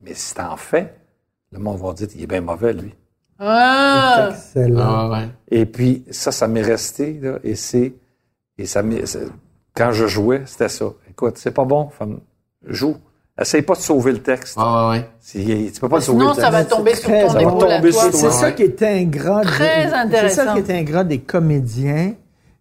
Mais si t'en fais, le monde va dire, il est bien mauvais, lui. Ah! Excellent. ouais. Et puis, ça, ça m'est resté, là, et c'est, et ça m'est, c'est- quand je jouais, c'était ça. Écoute, c'est pas bon, femme, joue. Essaye pas de sauver le texte. Ah, ouais, tu peux pas le sauver Sinon, le texte. ça va tomber sur ton épaule Ça va à tomber toi. sur C'est toi. ça qui est ingrat. Très C'est ça intéressant. qui est ingrat des comédiens.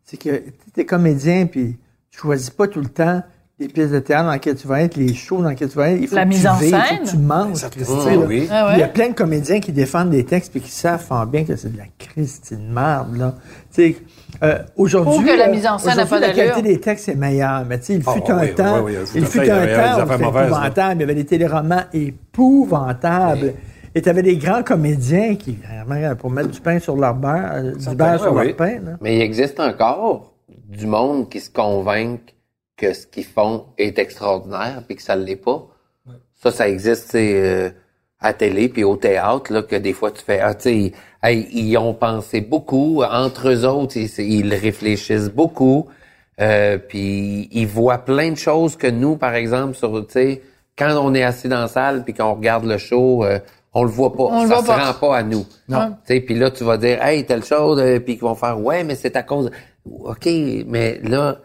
C'est que tu es comédien, puis tu choisis pas tout le temps les pièces de théâtre dans lesquelles tu vas être, les shows dans lesquels tu vas être. Il faut La que mise tu en vives, Il faut scène. que tu manges, Ah, oui. Ah ouais? Il y a plein de comédiens qui défendent des textes et qui savent fort bien que c'est de la Christie de merde, là. Tu sais, euh, aujourd'hui. Ou que la euh, mise en scène n'a aujourd'hui, pas la d'allure. qualité des textes est meilleure. Mais tu sais, il Ah, fut un oui, temps, oui, oui, tout il fut un temps c'était épouvantable. Il y avait des téléromans épouvantables. Et tu avais des grands comédiens qui, vraiment, pour mettre du pain sur leur beurre, euh, du beurre sur oui, leur pain, là. Mais il existe encore du monde qui se convainc que ce qu'ils font est extraordinaire puis que ça ne l'est pas. Ça, ça existe c'est, euh, à la télé puis au théâtre, là, que des fois tu fais, ah, tu sais, hey, ils ont pensé beaucoup, entre eux autres, ils, ils réfléchissent beaucoup, euh, puis ils voient plein de choses que nous, par exemple, sur, tu sais, quand on est assis dans la salle puis qu'on regarde le show, euh, on le voit pas, On ça voit se pas. rend pas à nous. Non. Tu sais, puis là, tu vas dire, hey, telle chose, euh, puis qu'ils vont faire, ouais, mais c'est à cause. OK, mais là,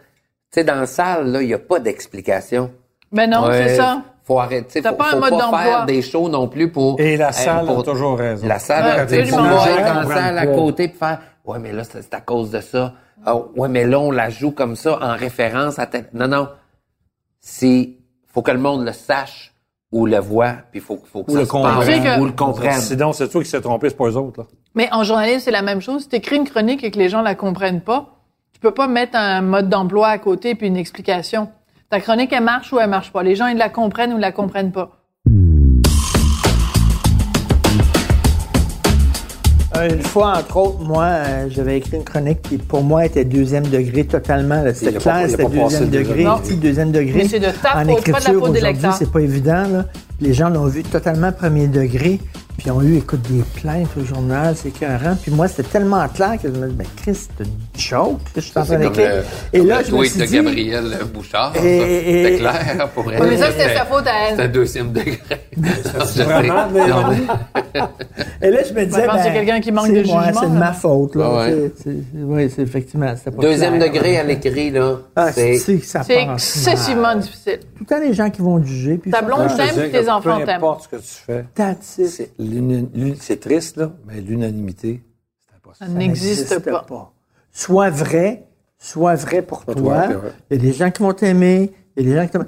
tu sais, dans la salle, là, il n'y a pas d'explication. Mais non, Ouais, c'est ça. Faut arrêter. T'as Faut, pas un faut mode pas d'emploi. faire des shows non plus pour. Et la euh, salle pour- a toujours raison. La salle, Ouais, a absolument. faut pas être Ouais, en comprendre salle à côté puis faire, ouais, mais là, c'est à cause de ça. Ah, ouais, mais là, on la joue comme ça en référence à telle- Non, non. C'est, faut que le monde le sache ou le voit, puis faut, faut que Ou ça le se comprenne. que- ou le comprenne. Sinon, c'est toi qui s'est trompé, c'est pas eux autres. Là. Mais en journalisme, c'est la même chose. Si tu écris une chronique et que les gens la comprennent pas, tu peux pas mettre un mode d'emploi à côté puis une explication. Ta chronique, elle marche ou elle marche pas? Les gens, ils la comprennent ou ils la comprennent pas. Euh, Une fois, entre autres, moi, euh, j'avais écrit une chronique qui, pour moi, était deuxième degré totalement. là. C'était clair, c'était deuxième degré. deuxième petit deuxième degré. Mais c'est de ta en faute, pas de la écriture, faute des aujourd'hui, lecteurs. c'est pas évident. Là. Les gens l'ont vu totalement premier degré. Puis ont eu, écoute, des plaintes au journal, c'est écœurant. Puis moi, c'était tellement clair que je me dis, ben Chris, c'est une joke que je suis en train d'écrire. Et comme là, le je me suis de dit, Gabriel Bouchard. C'était clair pour elle. Mais ça, c'était sa faute à C'était un elle. deuxième degré. Vraiment, Et là, je me disais, je pense que c'est ben, quelqu'un qui manque de jugement, C'est de ma faute, là. Ah ouais. C'est- c'est- Oui, c'est effectivement, c'était pas Deuxième clair. degré à l'écrit, là. Ah, c'est excessivement difficile. Tout le temps, les gens qui vont juger. Puis Ta ça blonde. Je tes enfants Peu importe ce que tu fais, c'est triste, là, mais l'unanimité, c'est impossible. Ça n'existe pas. Sois vrai, sois vrai pour Pour toi. Il y a des gens qui vont t'aimer, il y a des gens qui t'aiment.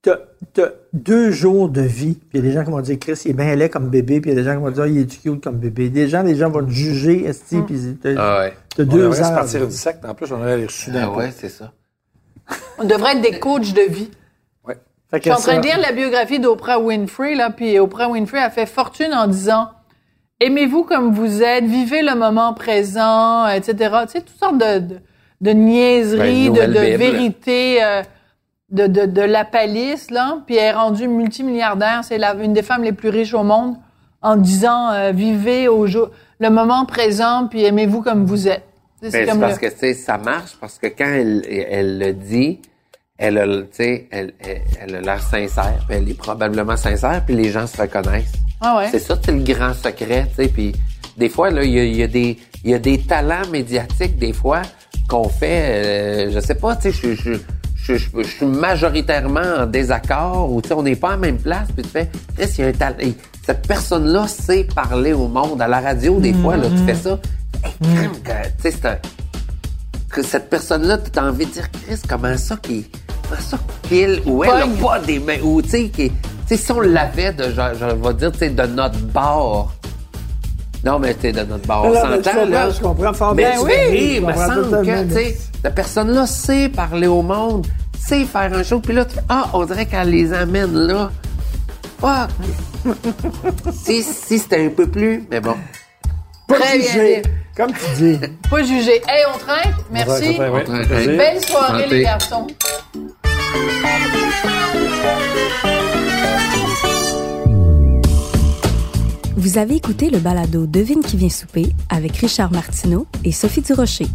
T'as, t'as deux jours de vie, puis il y a des gens qui vont dire Chris, il est bien laid comme bébé, puis il y a des gens qui vont dire il est cute comme bébé. Des gens, les gens vont te juger, esti, Mm. puis t'as, Ah ouais. On deux devrait se heures. partir du secte. En plus, on aurait reçu d'un Ah ouais, c'est ça. On devrait être des coachs de vie. Fait que Je suis en train ça- de lire la biographie d'Oprah Winfrey, là, puis Oprah Winfrey a fait fortune en disant Aimez-vous comme vous êtes, vivez le moment présent, etc. Tu sais, toutes sortes de, de, de niaiseries, Ben, de, de vérités euh, de, de, de la palisse, là. Puis elle est rendue multimilliardaire. C'est la- une des femmes les plus riches au monde en disant euh, Vivez au jour, le moment présent, puis aimez-vous comme vous êtes. Ben, c'est comme parce le- que, tu sais, ça marche parce que quand elle, elle le dit, elle a, le- tu sais, elle, elle, elle a l'air sincère, puis elle est probablement sincère, puis les gens se reconnaissent. Ah ouais? C'est ça, c'est le grand secret, tu sais, puis des fois, là, il y a, y a des, il y a des talents médiatiques, des fois, qu'on fait, euh, je sais pas, tu sais, je, je, je, je, je suis majoritairement en désaccord, ou tu sais, on n'est pas à la même place, puis tu fais, Chris, il y a un talent, et cette personne-là sait parler au monde, à la radio, des fois, là, tu fais ça, Hey, tu sais, c'est un, que cette personne-là, tu as envie de dire, Chris, comment ça qu'il comment ça qu'il ou elle a Pogne. pas des mains, ou tu sais, qui- tu sais, si on l'avait de, genre, je vais dire, tu sais, de notre bord. Non, mais tu sais, de notre bord, on je s'entend, là. je comprends fort Mais bien. tu Oui, fais, je me semble que, tu sais, cette personne-là sait parler au monde, sait faire un show, puis là, tu fais, ah, on dirait qu'elle les amène là. Fuck! si, si c'était un peu plus, mais bon. Pas Très bien juger, comme tu dis. Pas jugé. Hey, on trinque. Merci. Ouais, plaisir. Belle soirée, Santé. les garçons. Vous avez écouté le balado Devine qui vient souper avec Richard Martineau et Sophie Durocher.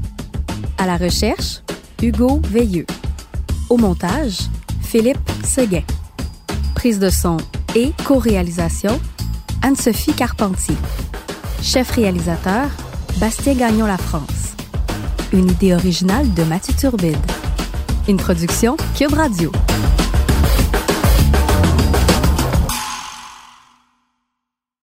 À la recherche, Hugo Veilleux. Au montage, Philippe Seguin. Prise de son et co-réalisation, Anne-Sophie Carpentier. Chef réalisateur, Bastien Gagnon La France. Une idée originale de Mathieu Turbide. Une production Cube Radio.